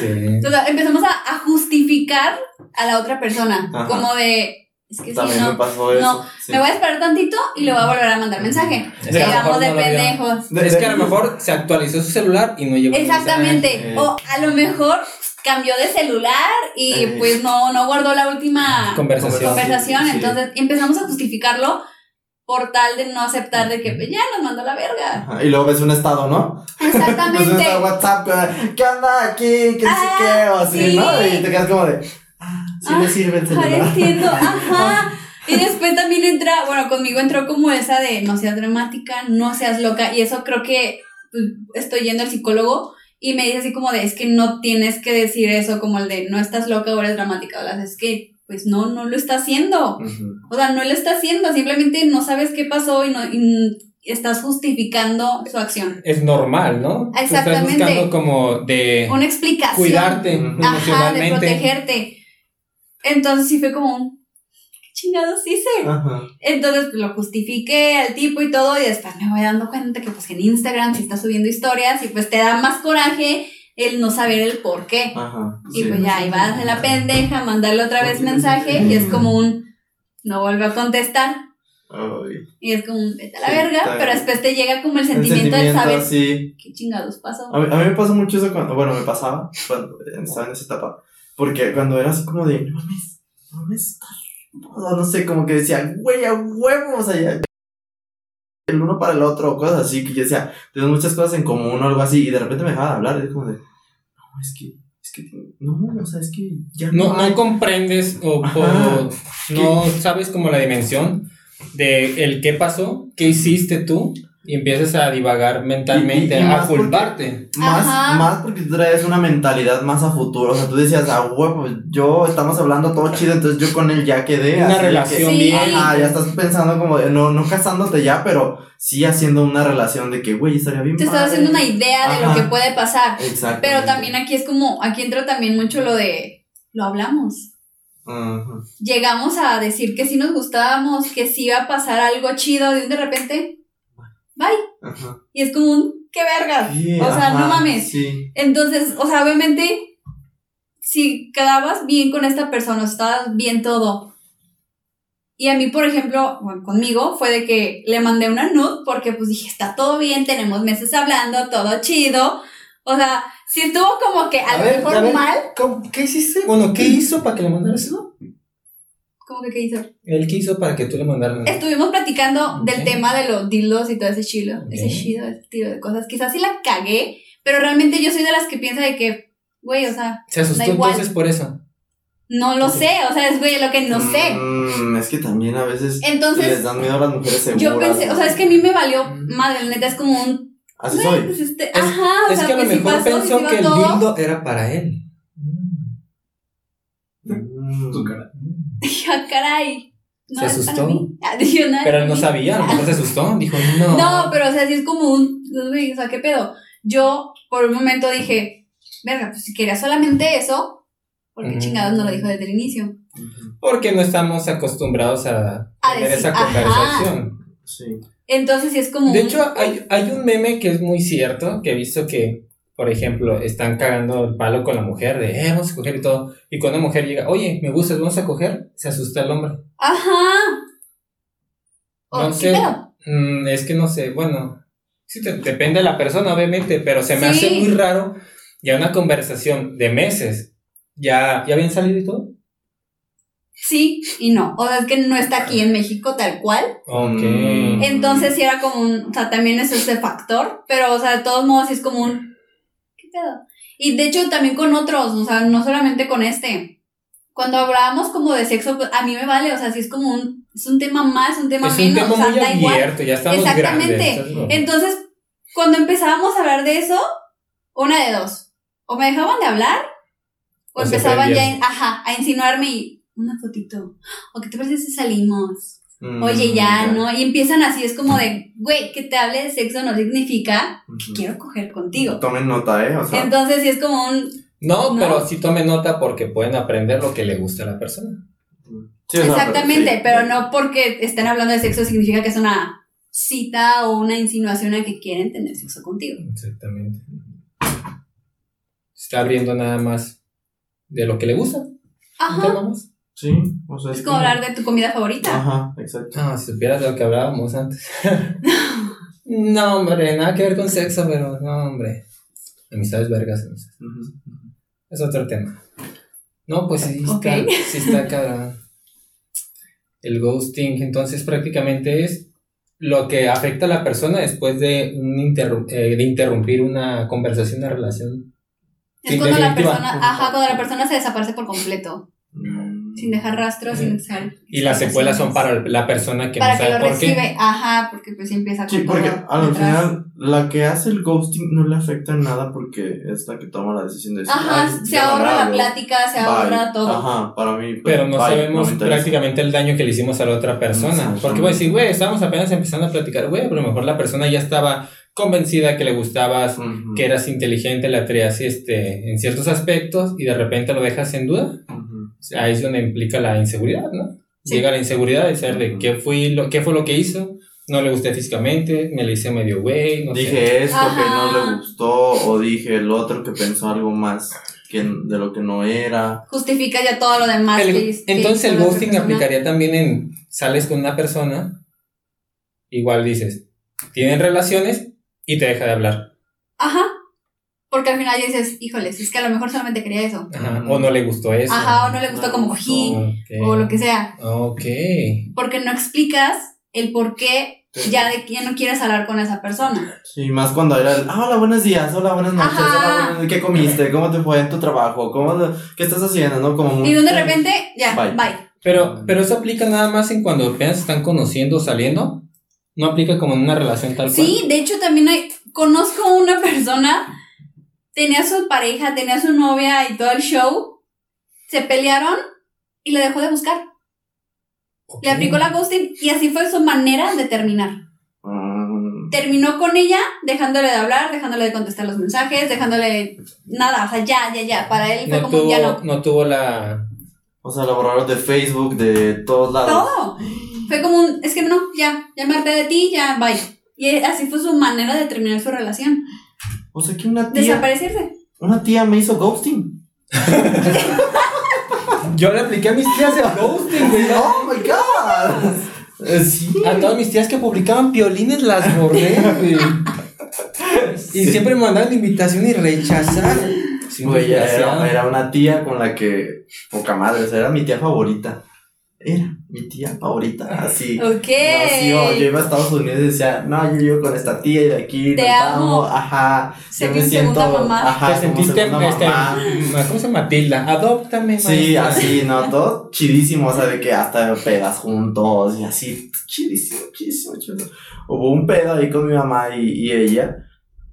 Sí. Entonces empezamos a, a justificar a la otra persona, Ajá. como de, es que sí, También me no, pasó eso. no, sí. me voy a esperar tantito y le voy a volver a mandar mensaje. Es que a lo Llegamos mejor de no pendejos. De- Es que a lo mejor se actualizó su celular y no llegó Exactamente. O a lo mejor cambió de celular y Eh. pues no, no guardó la última Conversación. conversación. Sí. Entonces empezamos a justificarlo por tal de no aceptar de que pues, ya nos mandó la verga. Ajá, Y luego ves un estado, ¿no? Ves un Exactamente. estado WhatsApp, ¿qué onda aquí? ¿Qué Ah, sé qué? O así, sí. ¿no? Y te quedas como de, ah, sí Ah, me sirve el celular. entiendo, ajá. Y después también entra, bueno, conmigo entró como esa de no seas dramática, no seas loca. Y eso creo que pues, estoy yendo al psicólogo y me dice así como de, es que no tienes que decir eso, como el de no estás loca o eres dramática. O sea, es que, pues no, no lo está haciendo. O sea, no lo está haciendo, simplemente no sabes qué pasó y, no, y estás justificando su acción. Es normal, ¿no? Tú Exactamente. Estás buscando como de Una explicación. cuidarte Ujú. Ajá, de emocionalmente. protegerte. Entonces sí fue como un, ¿qué chingados hice? Ajá. Entonces pues, lo justifiqué al tipo y todo y después me voy dando cuenta que pues que en Instagram sí está subiendo historias y pues te da más coraje el no saber el por qué. Ajá. Y sí. pues ya, y vas de la pendeja, mandarle otra vez mensaje y es como un, no vuelve a contestar. Ay. Y es como un, vete a la Sí, verga, pero después te llega como el El sentimiento, de saber sí. qué chingados pasó. A mí, a mí me pasó mucho eso cuando, bueno, me pasaba cuando estaba en esa etapa. Porque cuando era así como de, no mames, no mames, no, no sé, como que decía, güey, a huevo, o sea, ya, el uno para el otro, cosas así, que yo decía, tenemos muchas cosas en común o algo así, y de repente me dejaba de hablar, y es como de, no, es que, es que, no, o sea, es que ya No, hay". no comprendes o, o no sabes como la dimensión de el qué pasó, qué hiciste tú y empiezas a divagar mentalmente, Y- y- y a más porque- culparte. Más, Ajá. más porque tú traes una mentalidad más a futuro. O sea, tú decías, ah, huevo, yo estamos hablando todo chido, entonces yo con él ya quedé. Una que- relación Sí. bien. Ajá, ya estás pensando como de, no, no casándote ya, pero sí haciendo una relación de que, güey, estaría bien. Te estás haciendo una idea de lo que puede pasar. Exacto. Pero también aquí es como, aquí entra también mucho lo de, lo hablamos. Llegamos a decir que sí nos gustábamos, que sí iba a pasar algo chido de un de repente, bye. Ajá. Y es como un, qué verga. Sí, o sea, ajá, no mames. Sí. Entonces, o sea, obviamente, si quedabas bien con esta persona, o estabas bien todo, Y a mí, por ejemplo, bueno, conmigo fue de que le mandé una nude porque pues dije, está todo bien, tenemos meses hablando, todo chido. O sea, si estuvo como que a, lo ver, mejor a ver, mal, ¿cómo- ¿Qué hiciste? Bueno, ¿qué hizo para que le mandaras eso? Como que qué hizo. Él qué hizo para que tú le mandaras. Estuvimos platicando del tema de los dildos y todo ese chilo, ese chido, ese tipo de cosas. Quizás sí la cagué, pero realmente yo soy de las que piensa de que, güey, o sea, Se asustó Da igual. entonces por eso. no lo sé, o sea, es güey lo que no sé. Mm, es que también a veces les Entonces, dan miedo a las mujeres seguras. yo pensé, o sea, es que a mí me valió Mm. madre, la neta es como un, Así soy. pues este, Es- ajá, o es sea, que a lo pues si mejor pasó, pensó que el dildo era para él. Mm. Mm. Tu cara. Ah, caray. No, Se es asustó. para mí. Ah, no, Pero él no sabía, a lo mejor se asustó. Dijo, no. No, pero o sea, sí es como un, o sea, ¿qué pedo? Yo por un momento dije, verga, pues si quería solamente eso, ¿por qué Mm. chingados no lo dijo desde el inicio? Porque no estamos acostumbrados a, A tener decir, esa ajá. conversación. Sí. Entonces sí es como De un- hecho, hay, hay un meme que es muy cierto, que he visto que, por ejemplo, están cagando el palo con la mujer de, eh, vamos a coger y todo. Y cuando una mujer llega, oye, me gustas, vamos a coger, se asusta el hombre. Ajá. Oh, No ¿qué sé. Mm, es que no sé, bueno, sí, te- depende de la persona, obviamente, pero se me Sí. hace muy raro ya una conversación de meses. ¿Ya, ya habían salido y todo? Sí y no. O sea, es que no está aquí en México tal cual. Ok. Mm. Entonces sí era como un, o sea, también es ese factor, pero o sea, de todos modos sí es como un, ¿qué pedo? Y de hecho también con otros, o sea, no solamente con este. Cuando hablábamos como de sexo, pues, a mí me vale, o sea, sí es como un, es un tema más, un tema es un menos, tema o sea, muy da igual. abierto, ya estamos Exactamente. grandes. Entonces, cuando empezábamos a hablar de eso, una de dos, o me dejaban de hablar, o, empezaban ya, ajá, a insinuarme y una fotito, o qué te parece si salimos, Mm, oye ya, ¿no? Y empiezan así, es como de, güey, que te hable de sexo no significa que quiero coger contigo. Tomen nota, ¿eh? O sea, Entonces sí es como un, No, ¿No? pero sí tome nota porque pueden aprender lo que le gusta a la persona. sí, exactamente, sí. pero no porque estén hablando de sexo significa que es una cita o una insinuación a que quieren tener sexo contigo. Exactamente. Se está abriendo nada más de lo que le gusta. Un Ajá. tema más. Sí, o sea, Es como hablar de tu comida favorita. Ajá, exacto. No, si supieras de lo que hablábamos antes. no, hombre, nada que ver con sexo, pero no, hombre. Amistades vergas. amistades. Es otro tema. No, pues sí está, sí está cabrón. El ghosting, entonces prácticamente es lo que afecta a la persona después de, un interru- eh, de interrumpir una conversación, una relación. Es cuando la persona, ajá, cuando la persona se desaparece por completo. Sin dejar rastros, sin dejar Y las secuelas son para la persona que para no que sabe lo por qué. recibe, ajá, porque pues empieza con Sí, porque al final la que hace el ghosting no le afecta en nada porque es la que toma la decisión de decir, Ajá, "Ay, se no ahorra la plática, se bye". ahorra todo. Ajá, para mí. pues, Pero no bye, sabemos me interesa. prácticamente el daño que le hicimos a la otra persona. Porque voy a decir, güey, estábamos apenas empezando a platicar, güey, pero a lo mejor la persona ya estaba convencida que le gustabas, que eras inteligente, la traías este, en ciertos aspectos y de repente lo dejas en duda. Ahí es donde implica la inseguridad, ¿no? Sí. Llega la inseguridad de saber de qué, fui lo, qué fue lo que hizo, no le gusté físicamente, me le hice medio güey, no sé. Dije esto que no Ajá. le gustó o dije el otro que pensó algo más que de lo que no era. Justifica ya todo lo demás. El- que entonces el ghosting aplicaría también en sales con una persona, igual dices, tienen relaciones y te deja de hablar. Ajá. Porque al final ya dices, híjoles, es que a lo mejor solamente quería eso. Ajá. O no le gustó eso. Ajá, o no le gustó como cogí, Ok. o lo que sea. Ok. Porque no explicas el por qué Sí. ya de ya no quieres hablar con esa persona. Sí, más cuando era el, ah, hola, buenos días, hola, buenas noches, Ajá. hola, buenos- ¿qué comiste? ¿Cómo te fue en tu trabajo? ¿Cómo ¿Qué estás haciendo? ¿No? Como. Y de repente, ya, Bye. bye. Pero, pero eso aplica nada más en cuando apenas están conociendo o saliendo. No aplica como en una relación tal cual. Sí, de hecho también hay, conozco una persona, tenía su pareja, tenía su novia y todo el show, se pelearon y le dejó de buscar. Le aplicó la ghosting y así fue su manera de terminar. Mm, Terminó con ella, dejándole de hablar, dejándole de contestar los mensajes, dejándole nada, o sea, ya, ya, ya. Para él fue No como tuvo, ya no. no tuvo la. o sea, lo borraron de Facebook, de todos lados. Todo. Fue como un, es que no, ya, ya me harté de ti, ya, bye. Y así fue su manera de terminar su relación. O sea, que una tía, Desaparecerse. una tía me hizo ghosting. Yo le apliqué a mis tías el ghosting, güey. ¡Oh, my God! Sí. A todas mis tías que publicaban piolines las borré, güey. Y siempre me mandaban invitación y rechazar. Sí, Güey, era, era una tía con la que. Poca madre, o sea, era mi tía favorita. Era mi tía favorita, así. Ok. No, sí, yo, yo iba a Estados Unidos y decía, no, yo vivo con esta tía y de aquí Te amo. ajá. Yo que me siento, mamá. ajá, Te como sentiste, segunda este, mamá. ¿cómo se llama? Matilda, adóptame, Sí, maestra. así, ¿no? Todo chidísimo, o sea, de que hasta pedas juntos y así, chidísimo, chidísimo, chido. Hubo un pedo ahí con mi mamá y, y ella,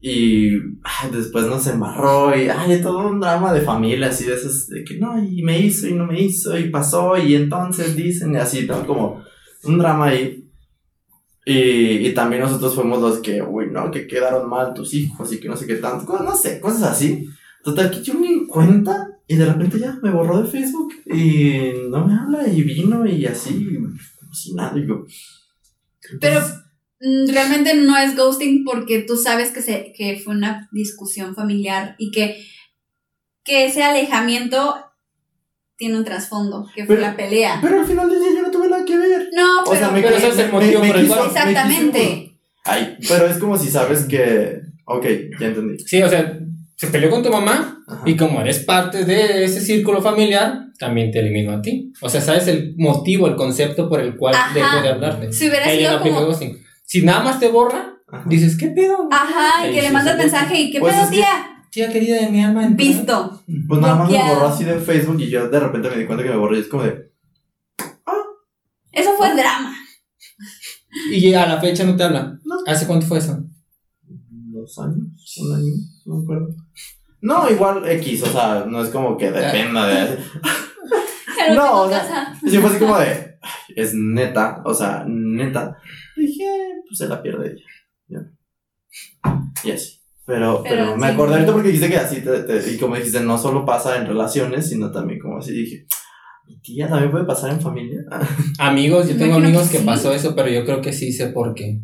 y ay, después nos embarró y, ay, todo un drama de familia, así de esos, de que no, y me hizo y no me hizo, y pasó, y entonces dicen, y así, ¿no? Como un drama ahí. Y, y también nosotros fuimos los que, uy, no, que quedaron mal tus hijos y que no sé qué tanto, cosas, no sé, cosas así. Total, que yo me di cuenta y de repente ya me borró de Facebook y no me habla y vino y así, como si nada. Yo, Pero realmente no es ghosting porque tú sabes que, se, que fue una discusión familiar y que, que ese alejamiento tiene un trasfondo, que fue Pero- la pelea. Pero al final del día yo no tuve nada que ver. No, O pero, sea, me, pero ese es el motivo por el quiso- cual- quiso- exactamente. Ay, pero es como si sabes que. Ok, ya entendí. Sí, o sea, se peleó con tu mamá Ajá. y como eres parte de ese círculo familiar, también te eliminó a ti. O sea, sabes el motivo, el concepto por el cual Ajá. dejó de hablarte. Si hubiera Ella sido no como. Si nada más te borra, Ajá. dices, ¿qué pedo? ajá, y que le mandas se mensaje y ¿qué Pues pedo, es que- tía? Tía querida de mi alma. entonces- Visto. Pues nada más me borró así de Facebook y yo de repente me di cuenta que me borró y es como de. Eso fue drama. Y a la fecha no te habla. No. ¿Hace cuánto fue eso? ¿Dos años? ¿Un año? No me acuerdo. No, igual X, o sea, no es como que dependa de. No, o sea, casa. Sí, fue así como de. "Ay, Es neta, o sea, neta. Dije, pues se la pierde ella. Ya. Y así. Pero, pero, Pero me sí. acordé ahorita porque dijiste que así, te, te- y como dijiste, no solo pasa en relaciones, sino también como así dije, mi tía también puede pasar en familia. Amigos, yo tengo amigos que que sí. pasó eso, pero yo creo que sí sé por qué.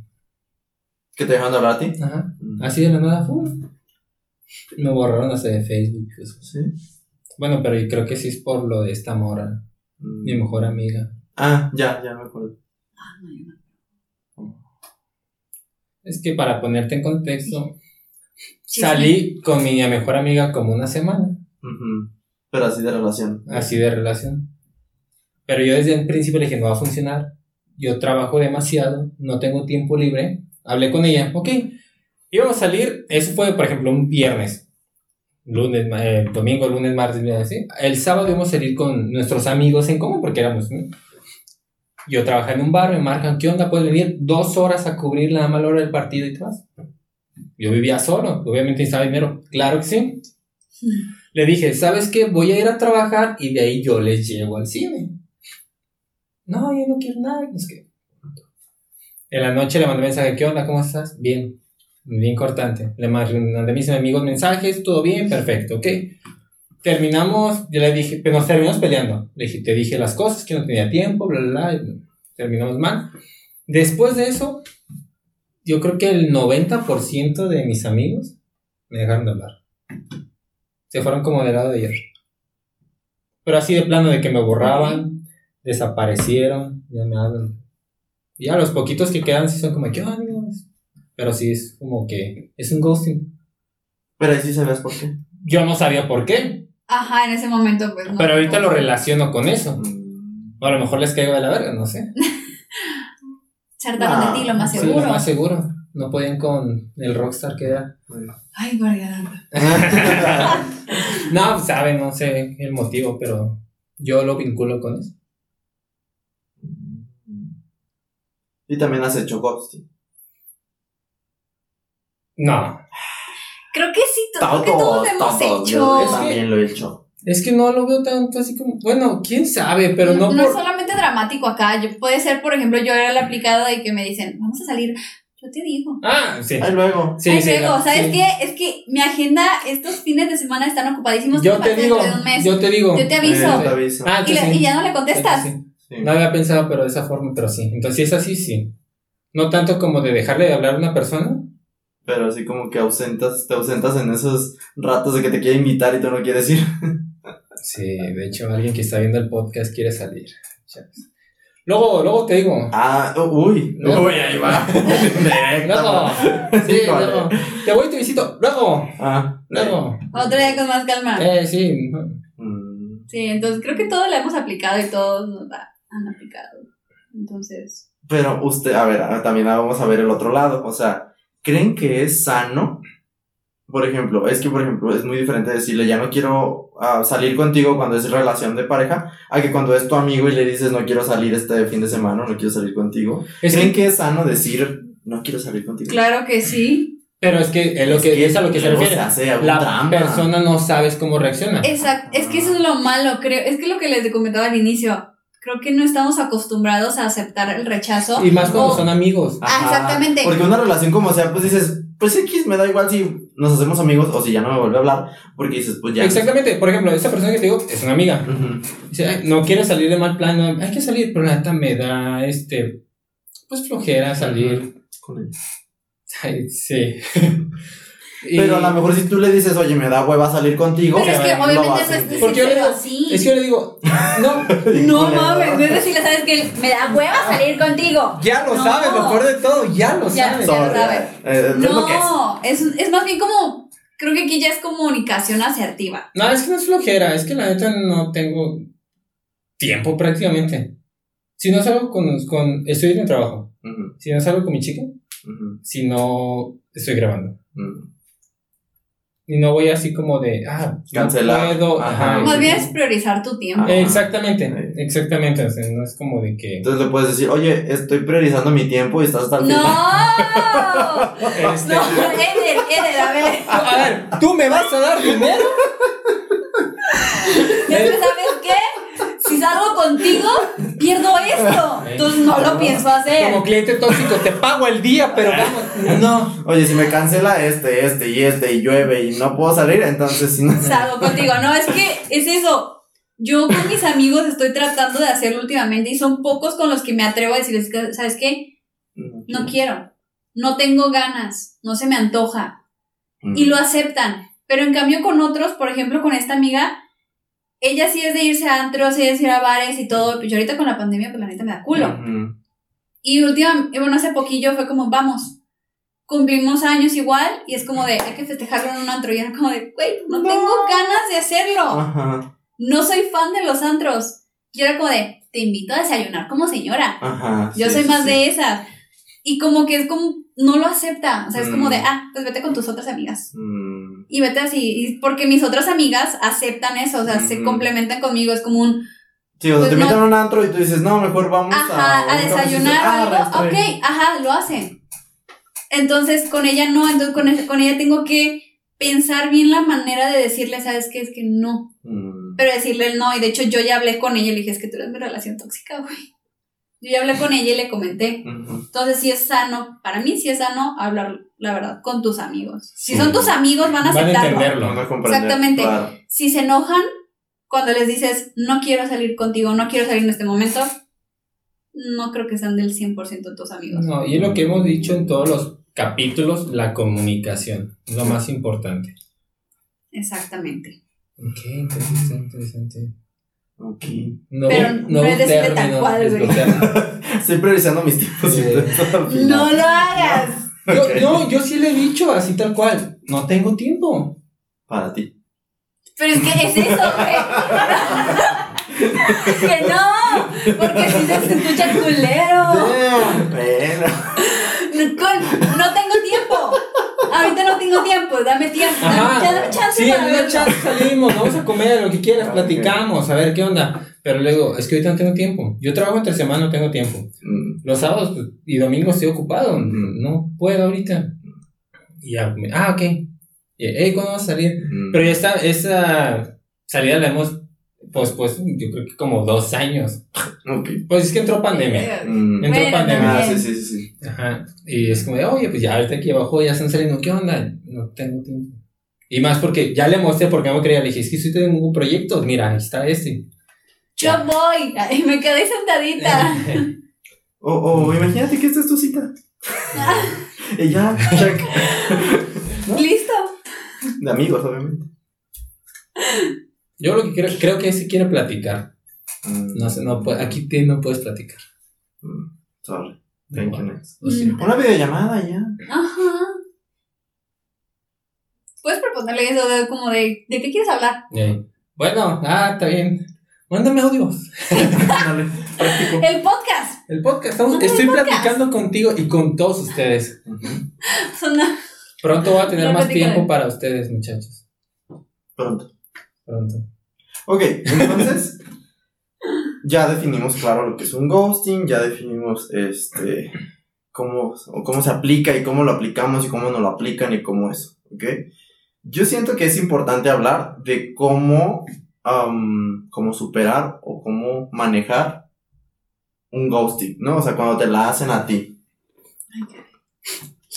¿Que te dejan de hablar a ti? Ajá. Mm. Así de la nada, ¡fum! Me borraron hasta de Facebook. eso. Sí. Bueno, pero yo creo que sí es por lo de esta mora, Mm. mi mejor amiga. Ah, ya, ya me acuerdo. Es que para ponerte en contexto, salí con mi mejor amiga como una semana. Pero así de relación. así de relación. Pero yo desde el principio le dije, no va a funcionar. Yo trabajo demasiado, no tengo tiempo libre. Hablé con ella, ok. Íbamos a salir, eso fue, por ejemplo, un viernes. Lunes, ma- eh, domingo, lunes, martes, miércoles, ¿sí? El sábado íbamos a salir con nuestros amigos en común, porque éramos. ¿no? Yo trabajaba en un bar, me marcan, ¿qué onda? ¿Puedes venir dos horas a cubrir la mala hora del partido y te vas? Yo vivía solo, obviamente necesitaba dinero. Claro que sí. Le dije, ¿sabes qué? Voy a ir a trabajar y de ahí yo les llevo al cine. No, yo no quiero nada. Es que... En la noche le mandé mensaje, ¿qué onda? ¿Cómo estás? Bien. Bien cortante. Le mandé a mis amigos mensajes, todo bien, perfecto, ok. Terminamos, yo le dije, pero nos terminamos peleando. Le dije, te dije las cosas, que no tenía tiempo, bla, bla, bla. y terminamos mal. Después de eso, yo creo que el 90% de mis amigos me dejaron de hablar. Se fueron como del lado de ayer. Pero así de plano de que me borraban, desaparecieron, ya me hablan. Y los poquitos que quedan sí son como, ¿qué onda, amigos? Pero sí es como que es un ghosting. Pero ahí sí sabes por qué. Yo no sabía por qué, Ajá, en ese momento, pues no. pero ahorita lo relaciono con eso. Mm. O a lo mejor les caigo de la verga, no sé. Se hartaron de ti, lo más Sí, seguro. lo más seguro. No podían con el rockstar que era. Ay, Margarita. No, saben, no sé el motivo, pero yo lo vinculo con eso. Y también has hecho ghosting. No, Creo que sí, to- creo que todos lo hemos todos, hecho. Yo Es que- también lo he hecho. es que no lo veo tanto así como. Bueno, quién sabe, pero no, no es por. solamente dramático acá. Yo, puede ser, por ejemplo, yo era la aplicada de que me dicen, vamos a salir. Yo te digo. Ah, sí. Ahí luego. Sí, Ay, sí, luego, no, ¿sabes sí. qué? Es que mi agenda estos fines de semana están ocupadísimos. Yo te digo, de un mes. yo te digo. Yo te aviso. Eh, te aviso. Ah, y, le- sí. y ya no le contestas. Sí. Sí. No había pensado, pero de esa forma, pero sí. Entonces, si es así, sí. No tanto como de dejarle de hablar a una persona. Pero así como que ausentas, te ausentas en esos ratos de que te quiere invitar y tú no quieres ir. Sí, de hecho, alguien que está viendo el podcast quiere salir. Luego, luego te digo. Ah, uy. No. Uy, ahí va. Luego. Sí, luego. Te voy y te visito. Luego. Ah, Luego. Otro día con más calma. Eh, sí. Mm. Sí, entonces creo que todo lo hemos aplicado y todos nos han aplicado. Entonces, Pero usted, a ver, ah, también vamos a ver el otro lado. O sea, ¿creen que es sano? Por ejemplo, es que, por ejemplo, es muy diferente decirle, ya no quiero ah, salir contigo cuando es relación de pareja, a que cuando es tu amigo y le dices, no quiero salir este fin de semana, no quiero salir contigo. Es ¿Creen que, que es sano decir, no quiero salir contigo? claro que sí. pero es que es lo que, es a lo que se refiere. La drama. persona no sabes cómo reacciona. Exacto, es que eso es lo malo, creo. Es que lo que les comentaba al inicio, creo que no estamos acostumbrados a aceptar el rechazo. Y más cuando o- son amigos. Ah, exactamente. Porque una relación como sea, pues dices, pues X, me da igual si nos hacemos amigos o si ya no me vuelve a hablar, porque dices, pues ya. Exactamente. Por ejemplo, esa persona que te digo es una amiga. Ujú. Dice, "Ay, no quiere salir de mal plan, no, hay que salir, pero la neta me da, este, pues flojera salir. Con ella. Ay, sí. Pero a lo mejor si tú le dices, oye, me da hueva salir contigo, Pero es que obviamente no es. Porque yo le digo- así. Es que yo le digo, no, No mames, no es decirle, sabes que me da hueva salir contigo. ya lo No. sabes, lo peor de todo, ya lo Ya, sabes. ya. Eh, lo que es. No, es, es más bien como, creo que aquí ya es comunicación asertiva. No, es que no es flojera, es que la neta no tengo tiempo prácticamente. Si no salgo con, con estoy en el trabajo, si no salgo con mi chica, si no estoy grabando. Y no voy así como de, ah, Cancelar. no puedo. Ajá. Ajá. Es priorizar tu tiempo. Ah. Exactamente, exactamente. O sea, no es como de que. Entonces le puedes decir, oye, estoy priorizando mi tiempo y estás hasta el ¡No! Este, No, Eder, Eder, a ver. a ver, ¿tú me vas a dar dinero? Es que, ¿sabes qué? Si salgo contigo, esto. Entonces no lo pienso hacer. Como cliente tóxico, te pago el día, pero vamos. No. Oye, si me cancela este, este y este y llueve y no puedo salir, entonces si no. Salgo contigo. No, es que es eso. Yo con mis amigos estoy tratando de hacerlo últimamente y son pocos con los que me atrevo a decirles que, ¿sabes qué? No quiero. No tengo ganas. No se me antoja. Mm. y lo aceptan. Pero en cambio con otros, por ejemplo con esta amiga, ella sí es de irse a antros, ella es de ir a bares y todo. Pues yo ahorita con la pandemia, pues la neta me da culo. Ujú. Y última, bueno, hace poquillo fue como, vamos, cumplimos años igual y es como de, hay que festejarlo en un antro. Y era como de, güey, no, No. tengo ganas de hacerlo. Ajá, No soy fan de los antros. Y era como de, te invito a desayunar como señora. ajá. Yo sí, soy más sí. de esas. Y como que es como, no lo acepta. O sea, es como Mm. de, ah, pues vete con tus otras amigas. Mm, Y vete así, y porque mis otras amigas aceptan eso, o sea, se Ujú. complementan conmigo, es como un, Sí, o sea, Pues te no. invitan a un antro y tú dices, no, mejor vamos ajá, a. a un desayunar Ah, algo, ok, ajá, lo hacen. Entonces, con ella no, entonces con, ella- con ella tengo que pensar bien la manera de decirle, ¿sabes qué? Es que no, Mm, pero decirle el no, y de hecho yo ya hablé con ella y le dije, es que tú eres mi relación tóxica, güey. Yo ya hablé con ella y le comenté. Entonces, sí es sano, para mí sí es sano hablar, la verdad, con tus amigos. Si Sí. son tus amigos, van a Van a aceptarlo. entenderlo. Van a comprender, Exactamente. claro. si se enojan cuando les dices no quiero salir contigo, no quiero salir en este momento, no creo que sean del 100% de tus amigos. No, y es lo que hemos dicho en todos los capítulos, la comunicación. Es lo más importante. Exactamente. Ok, interesante, interesante. Ok. No, Pero no es decirle tal cual, güey. Estoy priorizando mis tiempos. No lo hagas. Yo, Ok. no, yo sí le he dicho así tal cual. No tengo tiempo. Para ti. Pero es que es eso, güey. que no, porque si se escucha culero. Bueno. Con- no tengo tiempo. Ahorita no tengo tiempo, dame tiempo. Dame, Ajá. ya dame chance Sí, para chat salimos, vamos a comer, lo que quieras, Ok. platicamos, a ver qué onda. Pero luego, es que ahorita no tengo tiempo. Yo trabajo entre semana, no tengo tiempo. Mm, Los sábados pues, y domingos estoy ocupado. Ujú. No puedo ahorita. Y ya, ah, ok. Y, hey, ¿cuándo vamos a salir? mm. Pero ya está, esa salida la hemos, pues, pues, yo creo que como dos años. Ok. Pues es que entró pandemia. Mm. Entró Bueno, pandemia. Ah, sí, sí, sí, sí. Ajá. Y es como de, oye, pues ya ahorita aquí abajo ya están saliendo. ¿Qué onda? No tengo tiempo. Y más porque ya le mostré porque no me quería. Le dije, es que si tengo un proyecto, mira, ahí está este. Yo voy. Y me quedé sentadita. O, o imagínate que esta es tu cita. y ya, check. Listo. De amigos, obviamente. Yo lo que creo, creo que sí quiere platicar. Mm. No sé, no puede- aquí te- no puedes platicar. Mm, Sorry. Thank you, next. Lo siento. Una videollamada ya. Ajá. Puedes proponerle eso de como de, ¿de qué quieres hablar? Bueno, ah, está bien. Mándame audios. Dale. El podcast. El podcast, estamos- estoy podcast. platicando contigo y con todos ustedes. Pronto voy a tener No más tiempo de- para ustedes, muchachos. Pronto. Pronto. Ok, entonces ya definimos claro lo que es un ghosting, ya definimos este cómo, o cómo se aplica y cómo lo aplicamos y cómo no lo aplican y cómo eso, ¿ok? Yo siento que es importante hablar de cómo, am, cómo superar o cómo manejar un ghosting, ¿no? O sea, cuando te la hacen a ti.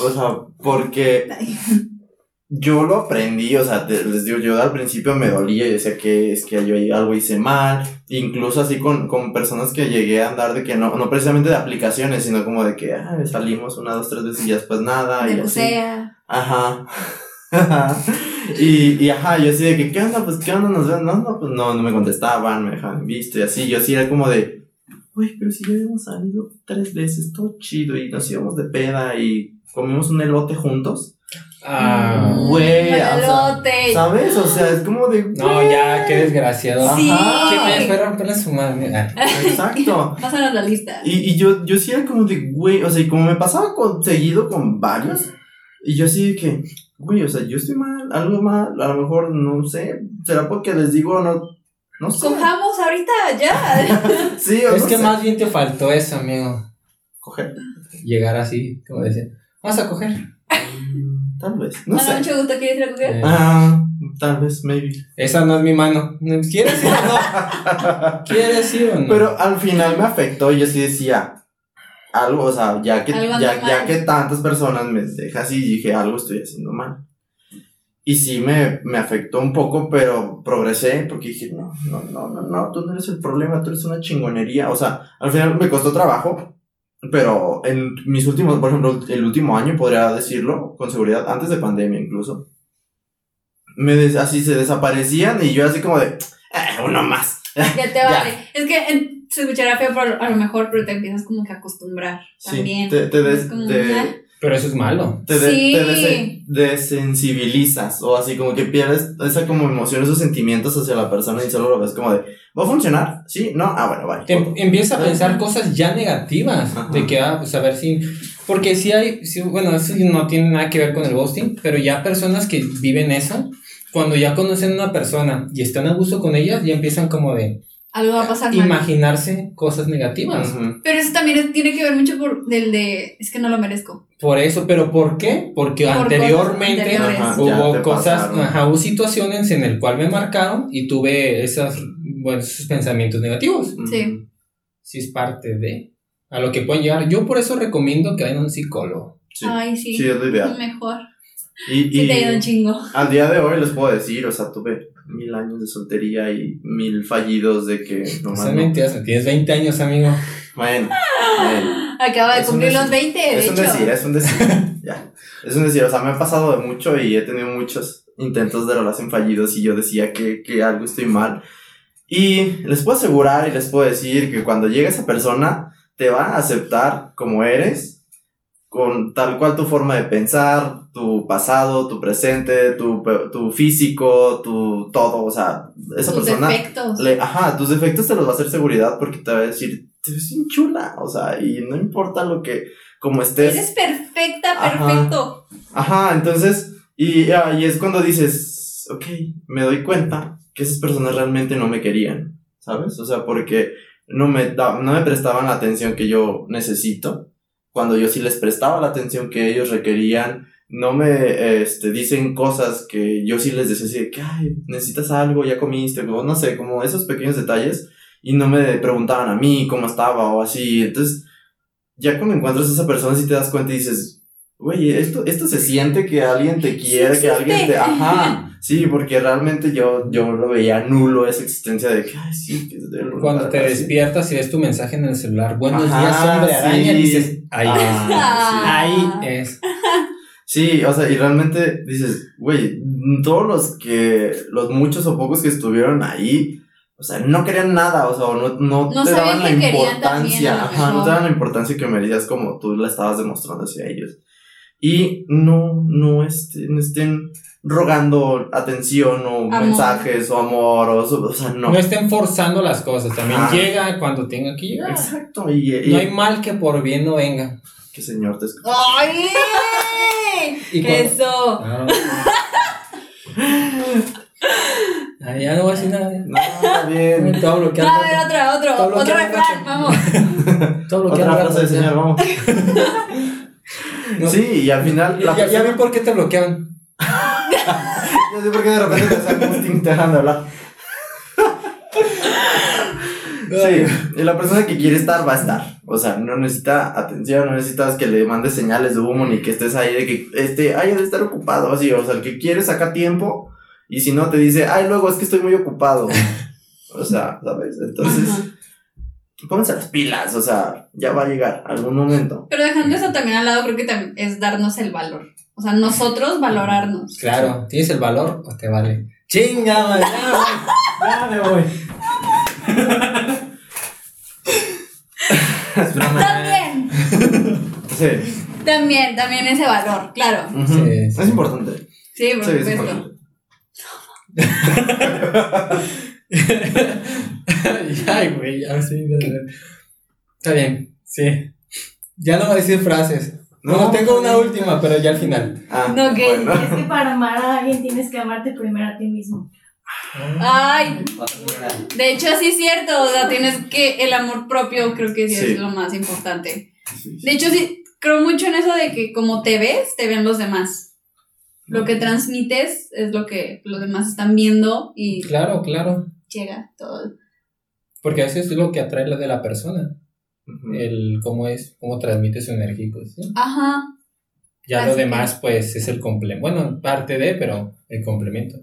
O sea, porque yo lo aprendí, o sea, te- les digo, yo al principio me dolía y decía que es que yo algo hice mal, incluso así con, con personas que llegué a andar de que no, no precisamente de aplicaciones, sino como de que ah, salimos una, dos, tres veces y ya después nada, y De así. bucea. Ajá. y, y ajá, yo así de que, ¿qué onda? Pues, ¿qué onda? Nos ven, no, no, pues no, no me contestaban, me dejaban visto y así, yo así era como de, güey, pero si ya habíamos salido tres veces, todo chido, y nos íbamos de peda y comimos un elote juntos. Ah. Güey, o sea. ¿Sabes? O sea, es como de. No, ya, qué desgraciado. Sí. Ajá. ¿Qué me espera romperle su madre? Exacto. Pásanos la lista. Y, y yo, yo sí era como de, güey, o sea, y como me pasaba con, seguido con varios, y yo sí de que, güey, o sea, yo estoy mal, algo mal, a lo mejor, no sé, será porque les digo, no, no sé. Cojamos ahorita, ya. Sí, o Es no que sé. más bien te faltó eso, amigo. Coger. Llegar así, como decía. Vamos a coger. Tal vez, no sé. mucho gusto, ¿quieres ir a coger? Eh, Ah, tal vez, maybe. esa no es mi mano. ¿Quieres ir o no? ¿Quieres ir o no? Pero al final me afectó y yo sí decía algo, o sea, ya que, ya, que tantas personas me dejan así, dije, algo estoy haciendo mal. Y sí me, me afectó un poco, pero progresé porque dije, no, no, no, no, no, tú no eres el problema, tú eres una chingonería. O sea, al final me costó trabajo, pero en mis últimos, por ejemplo, el último año, podría decirlo con seguridad, antes de pandemia incluso, me des- así se desaparecían y yo así como de, "Eh, uno más. Ya te vale. Es que en- se escuchará feo por, a lo mejor, pero te empiezas como que a acostumbrar Sí, también. te, te, des- Es como, te- "Ah". Pero eso es malo. te, de- Sí. te desen- desensibilizas o así como que pierdes esa como emoción, esos sentimientos hacia la persona y solo lo ves como de, ¿va a funcionar? ¿Sí? ¿No? Ah, bueno, vale. Te em- empieza a pensar cosas ya negativas. Ajá. De que, ah, pues a ver si. Porque si hay. sí, bueno, eso no tiene nada que ver con el ghosting, pero ya personas que viven eso, cuando ya conocen a una persona y están a gusto con ella, ya empiezan como de Algo va a pasar mal. imaginarse cosas negativas. Pero eso también es- tiene que ver mucho por del de, es que no lo merezco. Por eso, pero ¿por qué? Porque Por anteriormente. Ajá, hubo cosas, ajá, hubo situaciones en el cual me marcaron y tuve esas, bueno, esos pensamientos negativos. Sí. Si es parte de a lo que pueden llegar. Yo por eso recomiendo que vayan a un psicólogo. Sí. Ay, sí. Sí, es lo ideal. Mejor. Y, Sí, y te ha ido un chingo. al día de hoy les puedo decir, o sea, tuve mil años de soltería y mil fallidos de que no No sean mentiras, tienes 20 años, amigo. Bueno, bueno. Acaba de un cumplir los 20, de Es un hecho. decir, es un decir. ya. Es un decir, o sea, me ha pasado de mucho y he tenido muchos intentos de relación fallidos y yo decía que, que algo estoy mal. Y les puedo asegurar y les puedo decir que cuando llegue esa persona, te va a aceptar como eres, con tal cual tu forma de pensar, tu pasado, tu presente, tu, tu físico, tu todo, o sea, esa Tus persona... defectos. Le, ajá, tus defectos te los va a hacer seguridad porque te va a decir, te ves bien chula, o sea, y no importa lo que, como estés. Eres perfecta, perfecto. Ajá, entonces, y, ah, y es cuando dices, ok, me doy cuenta que esas personas realmente no me querían, ¿sabes? O sea, porque no me, da- no me prestaban la atención que yo necesito, cuando yo sí les prestaba la atención que ellos requerían, no me este, dicen cosas que yo sí les decía así de que, ay, necesitas algo, ya comiste, no sé, como esos pequeños detalles, y no me preguntaban a mí cómo estaba o así, entonces, ya cuando encuentras a esa persona sí te das cuenta y dices, Güey, esto, esto se siente que alguien te quiere, que alguien te... Ajá, sí, porque realmente yo, yo lo veía nulo esa existencia de que, ay, sí, que es de Cuando te así. despiertas y ves tu mensaje en el celular, buenos Ajá, días, hombre araña, sí. dices, ahí es. Ah, Ahí es. Sí, o sea, y realmente dices, güey, todos los que, los muchos o pocos que estuvieron ahí, o sea, no querían nada, o sea, no, no, No te daban la importancia, ajá, no te daban la importancia que merecías como tú la estabas demostrando hacia ellos. Y no, no estén, estén rogando atención o Amor. mensajes o amor, o, o sea, no. No estén forzando las cosas, también Ajá. llega cuando tenga que llegar. Exacto, y, y- No hay mal que por bien no venga. que señor te escuche. ¡Ay! Y Eso. Ah, Ah, ya no voy a decir nada. Está bien. Todo bloqueado. A ver, otro, otro, otro que refrán, vamos. Todo bloqueado. Otra frase de señor, vamos. No. Sí, y al final la Ya, ya vi persona- por qué te bloqueaban. Yo sé por qué de repente te sacan un te dejan de hablar. Sí, y la persona que quiere estar va a estar. O sea, no necesita atención, no necesitas que le mandes señales de humo ni que estés ahí de que este haya de estar ocupado. Así, o sea, el que quiere saca tiempo y si no te dice, ay, luego es que estoy muy ocupado. O sea, ¿sabes? Entonces. Pónganse las pilas, o sea, ya va a llegar algún momento. Pero dejando eso también al lado, creo que también es darnos el valor. O sea, nosotros valorarnos. Claro, ¿tienes el valor o te vale? Chinga, ya, me voy. Broma. También, Sí, también, también ese valor, claro. Sí, sí. es importante. Sí, por supuesto. Ay, güey, ya sí. no, no. Está bien, sí. Ya no voy a decir frases. No, tengo una última, pero ya al final. Ah, No, que- bueno. Es que para amar a alguien tienes que amarte primero a ti mismo. Ay, de hecho sí es cierto, o sea, tienes que el amor propio creo que sí, Sí. es lo más importante. Sí, sí. De hecho sí, creo mucho en eso de que como te ves, te ven los demás. Lo que transmites es lo que los demás están viendo y Claro, claro. Llega todo. Porque eso es lo que atrae lo de la persona. El cómo es, cómo transmite su energía. pues, ¿sí? Ajá. Ya Así lo que- demás, pues, es el complemento. Bueno, parte de, pero el complemento.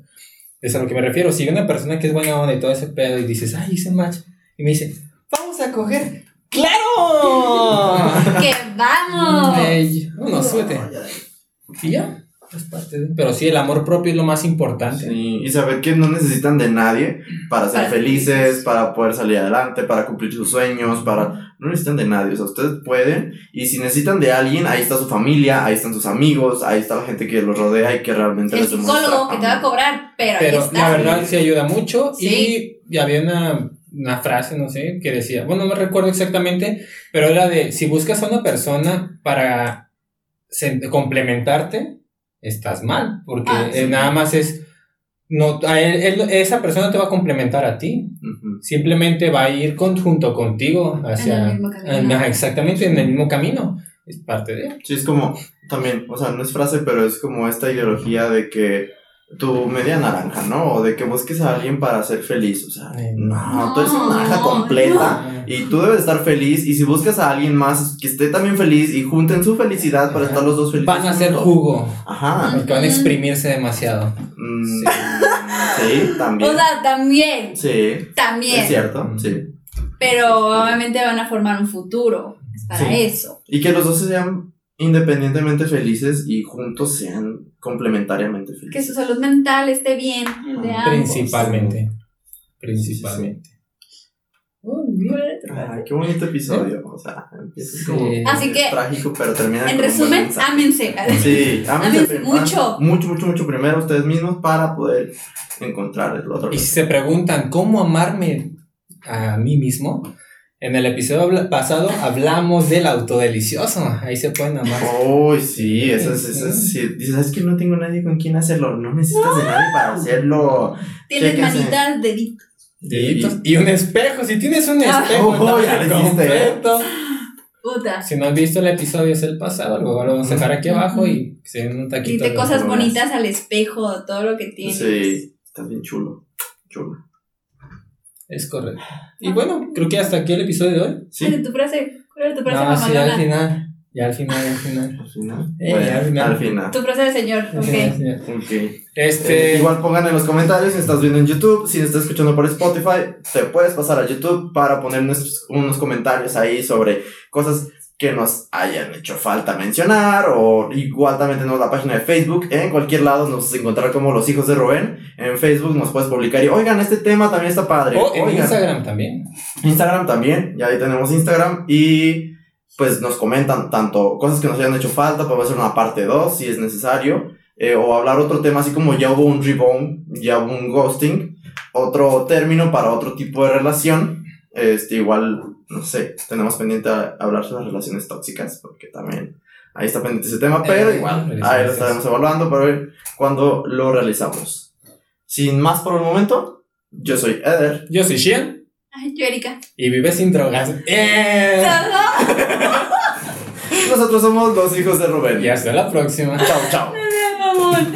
Es a lo que me refiero. Si una persona que es buena onda y todo ese pedo y dices, ay, hice match, y me dice, vamos a coger. ¡Claro! ¡Que vamos! Ey, no, súbete. Y ya, es parte de. Pero sí, el amor propio es lo más importante. Sí, y saber que no necesitan de nadie para ser Para felices, felices. para poder salir adelante, para cumplir sus sueños, para... No necesitan de nadie, o sea, ustedes pueden. Y si necesitan de alguien, ahí está su familia, ahí están sus amigos, ahí está la gente que los rodea y que realmente El les demuestra psicólogo que te va a cobrar, pero, ahí Pero está. la verdad sí ayuda mucho. Sí. Y había una, una frase, no sé, que decía, bueno, no me recuerdo exactamente, pero era de, si buscas a una persona para complementarte, estás mal, porque Ah, sí. nada más es, no, a él- él- esa persona te va a complementar a ti. Simplemente va a ir con- junto contigo hacia... En el mismo camino. Ajá, exactamente, en el mismo camino. Es parte de... Sí, es como, también, o sea, no es frase, pero es como esta ideología de que tu media naranja, ¿no? O de que busques a alguien para ser feliz, o sea, Eh, no, tú eres una naranja no, completa. Y tú debes estar feliz y si buscas a alguien más que esté también feliz y junten su felicidad para estar los dos felices. Van a hacer jugo, Ajá. porque van a exprimirse demasiado. Mm, sí, también. O sea, también, sí, también. es cierto, sí. Pero obviamente van a formar un futuro. Es para Sí. eso. Y que los dos sean independientemente felices y juntos sean complementariamente Que felices. su salud mental esté bien, el de ambos. Principalmente. Principalmente. Oh. Ay, qué bonito episodio. O sea, empieza Sí. como Así que, trágico, pero termina En resumen, ámense. Sí, ámense mucho. Mucho, mucho, mucho primero ustedes mismos para poder encontrar el otro. Y si se preguntan cómo amarme a mí mismo, en el episodio pasado hablamos del autodelicioso. Ahí se pueden amar. Uy, sí, eso es, eso es, sí. Dices, es que no tengo nadie con quien hacerlo. No necesitas de nadie para hacerlo. Tienes Chéquense. manitas, deditos. Deditos. Y un espejo. Si tienes un Ah. espejo, Oh, ya ¿eh? completo. Puta. Si no has visto el episodio, es el pasado. Luego lo vamos a dejar aquí abajo y que se den un taquito. Dite cosas bonitas al espejo, todo lo que tienes. Sí, está bien chulo. Chulo. Es correcto. Y bueno, creo que hasta aquí el episodio de hoy. ¿Cuál Sí, es tu frase? ¿Cuál es tu frase No, sí, al final. Ya al final, al final. al final. Eh, Bueno, al final. al final. Tu frase de señor, Al final, al ok. final. Ok. Este. Eh, igual pongan en los comentarios si estás viendo en YouTube, si estás escuchando por Spotify, te puedes pasar a YouTube para poner nuestros- unos comentarios ahí sobre cosas que nos hayan hecho falta mencionar o igual también tenemos la página de Facebook, en cualquier lado nos vas a encontrar como los hijos de Rubén, en Facebook nos puedes publicar y oigan, este tema también está padre. O en Oigan, Instagram también. Instagram también, ya ahí tenemos Instagram. Y pues nos comentan tanto cosas que nos hayan hecho falta, podemos hacer una parte 2 si es necesario, eh, o hablar otro tema así como ya hubo un rebound, ya hubo un ghosting, otro término para otro tipo de relación, este igual, no sé, tenemos pendiente a- hablar sobre las relaciones tóxicas, porque también ahí está pendiente ese tema, pero Eh, igual, relaciones ahí lo estaremos evaluando para ver cuándo lo realizamos. Sin más por el momento, yo soy Eder. Yo soy Shian Ay, yo, Erika. y vive sin drogas. ¡Eh! Nosotros somos los hijos de Rubén. Y hasta la próxima. Chao, chao. Mamón.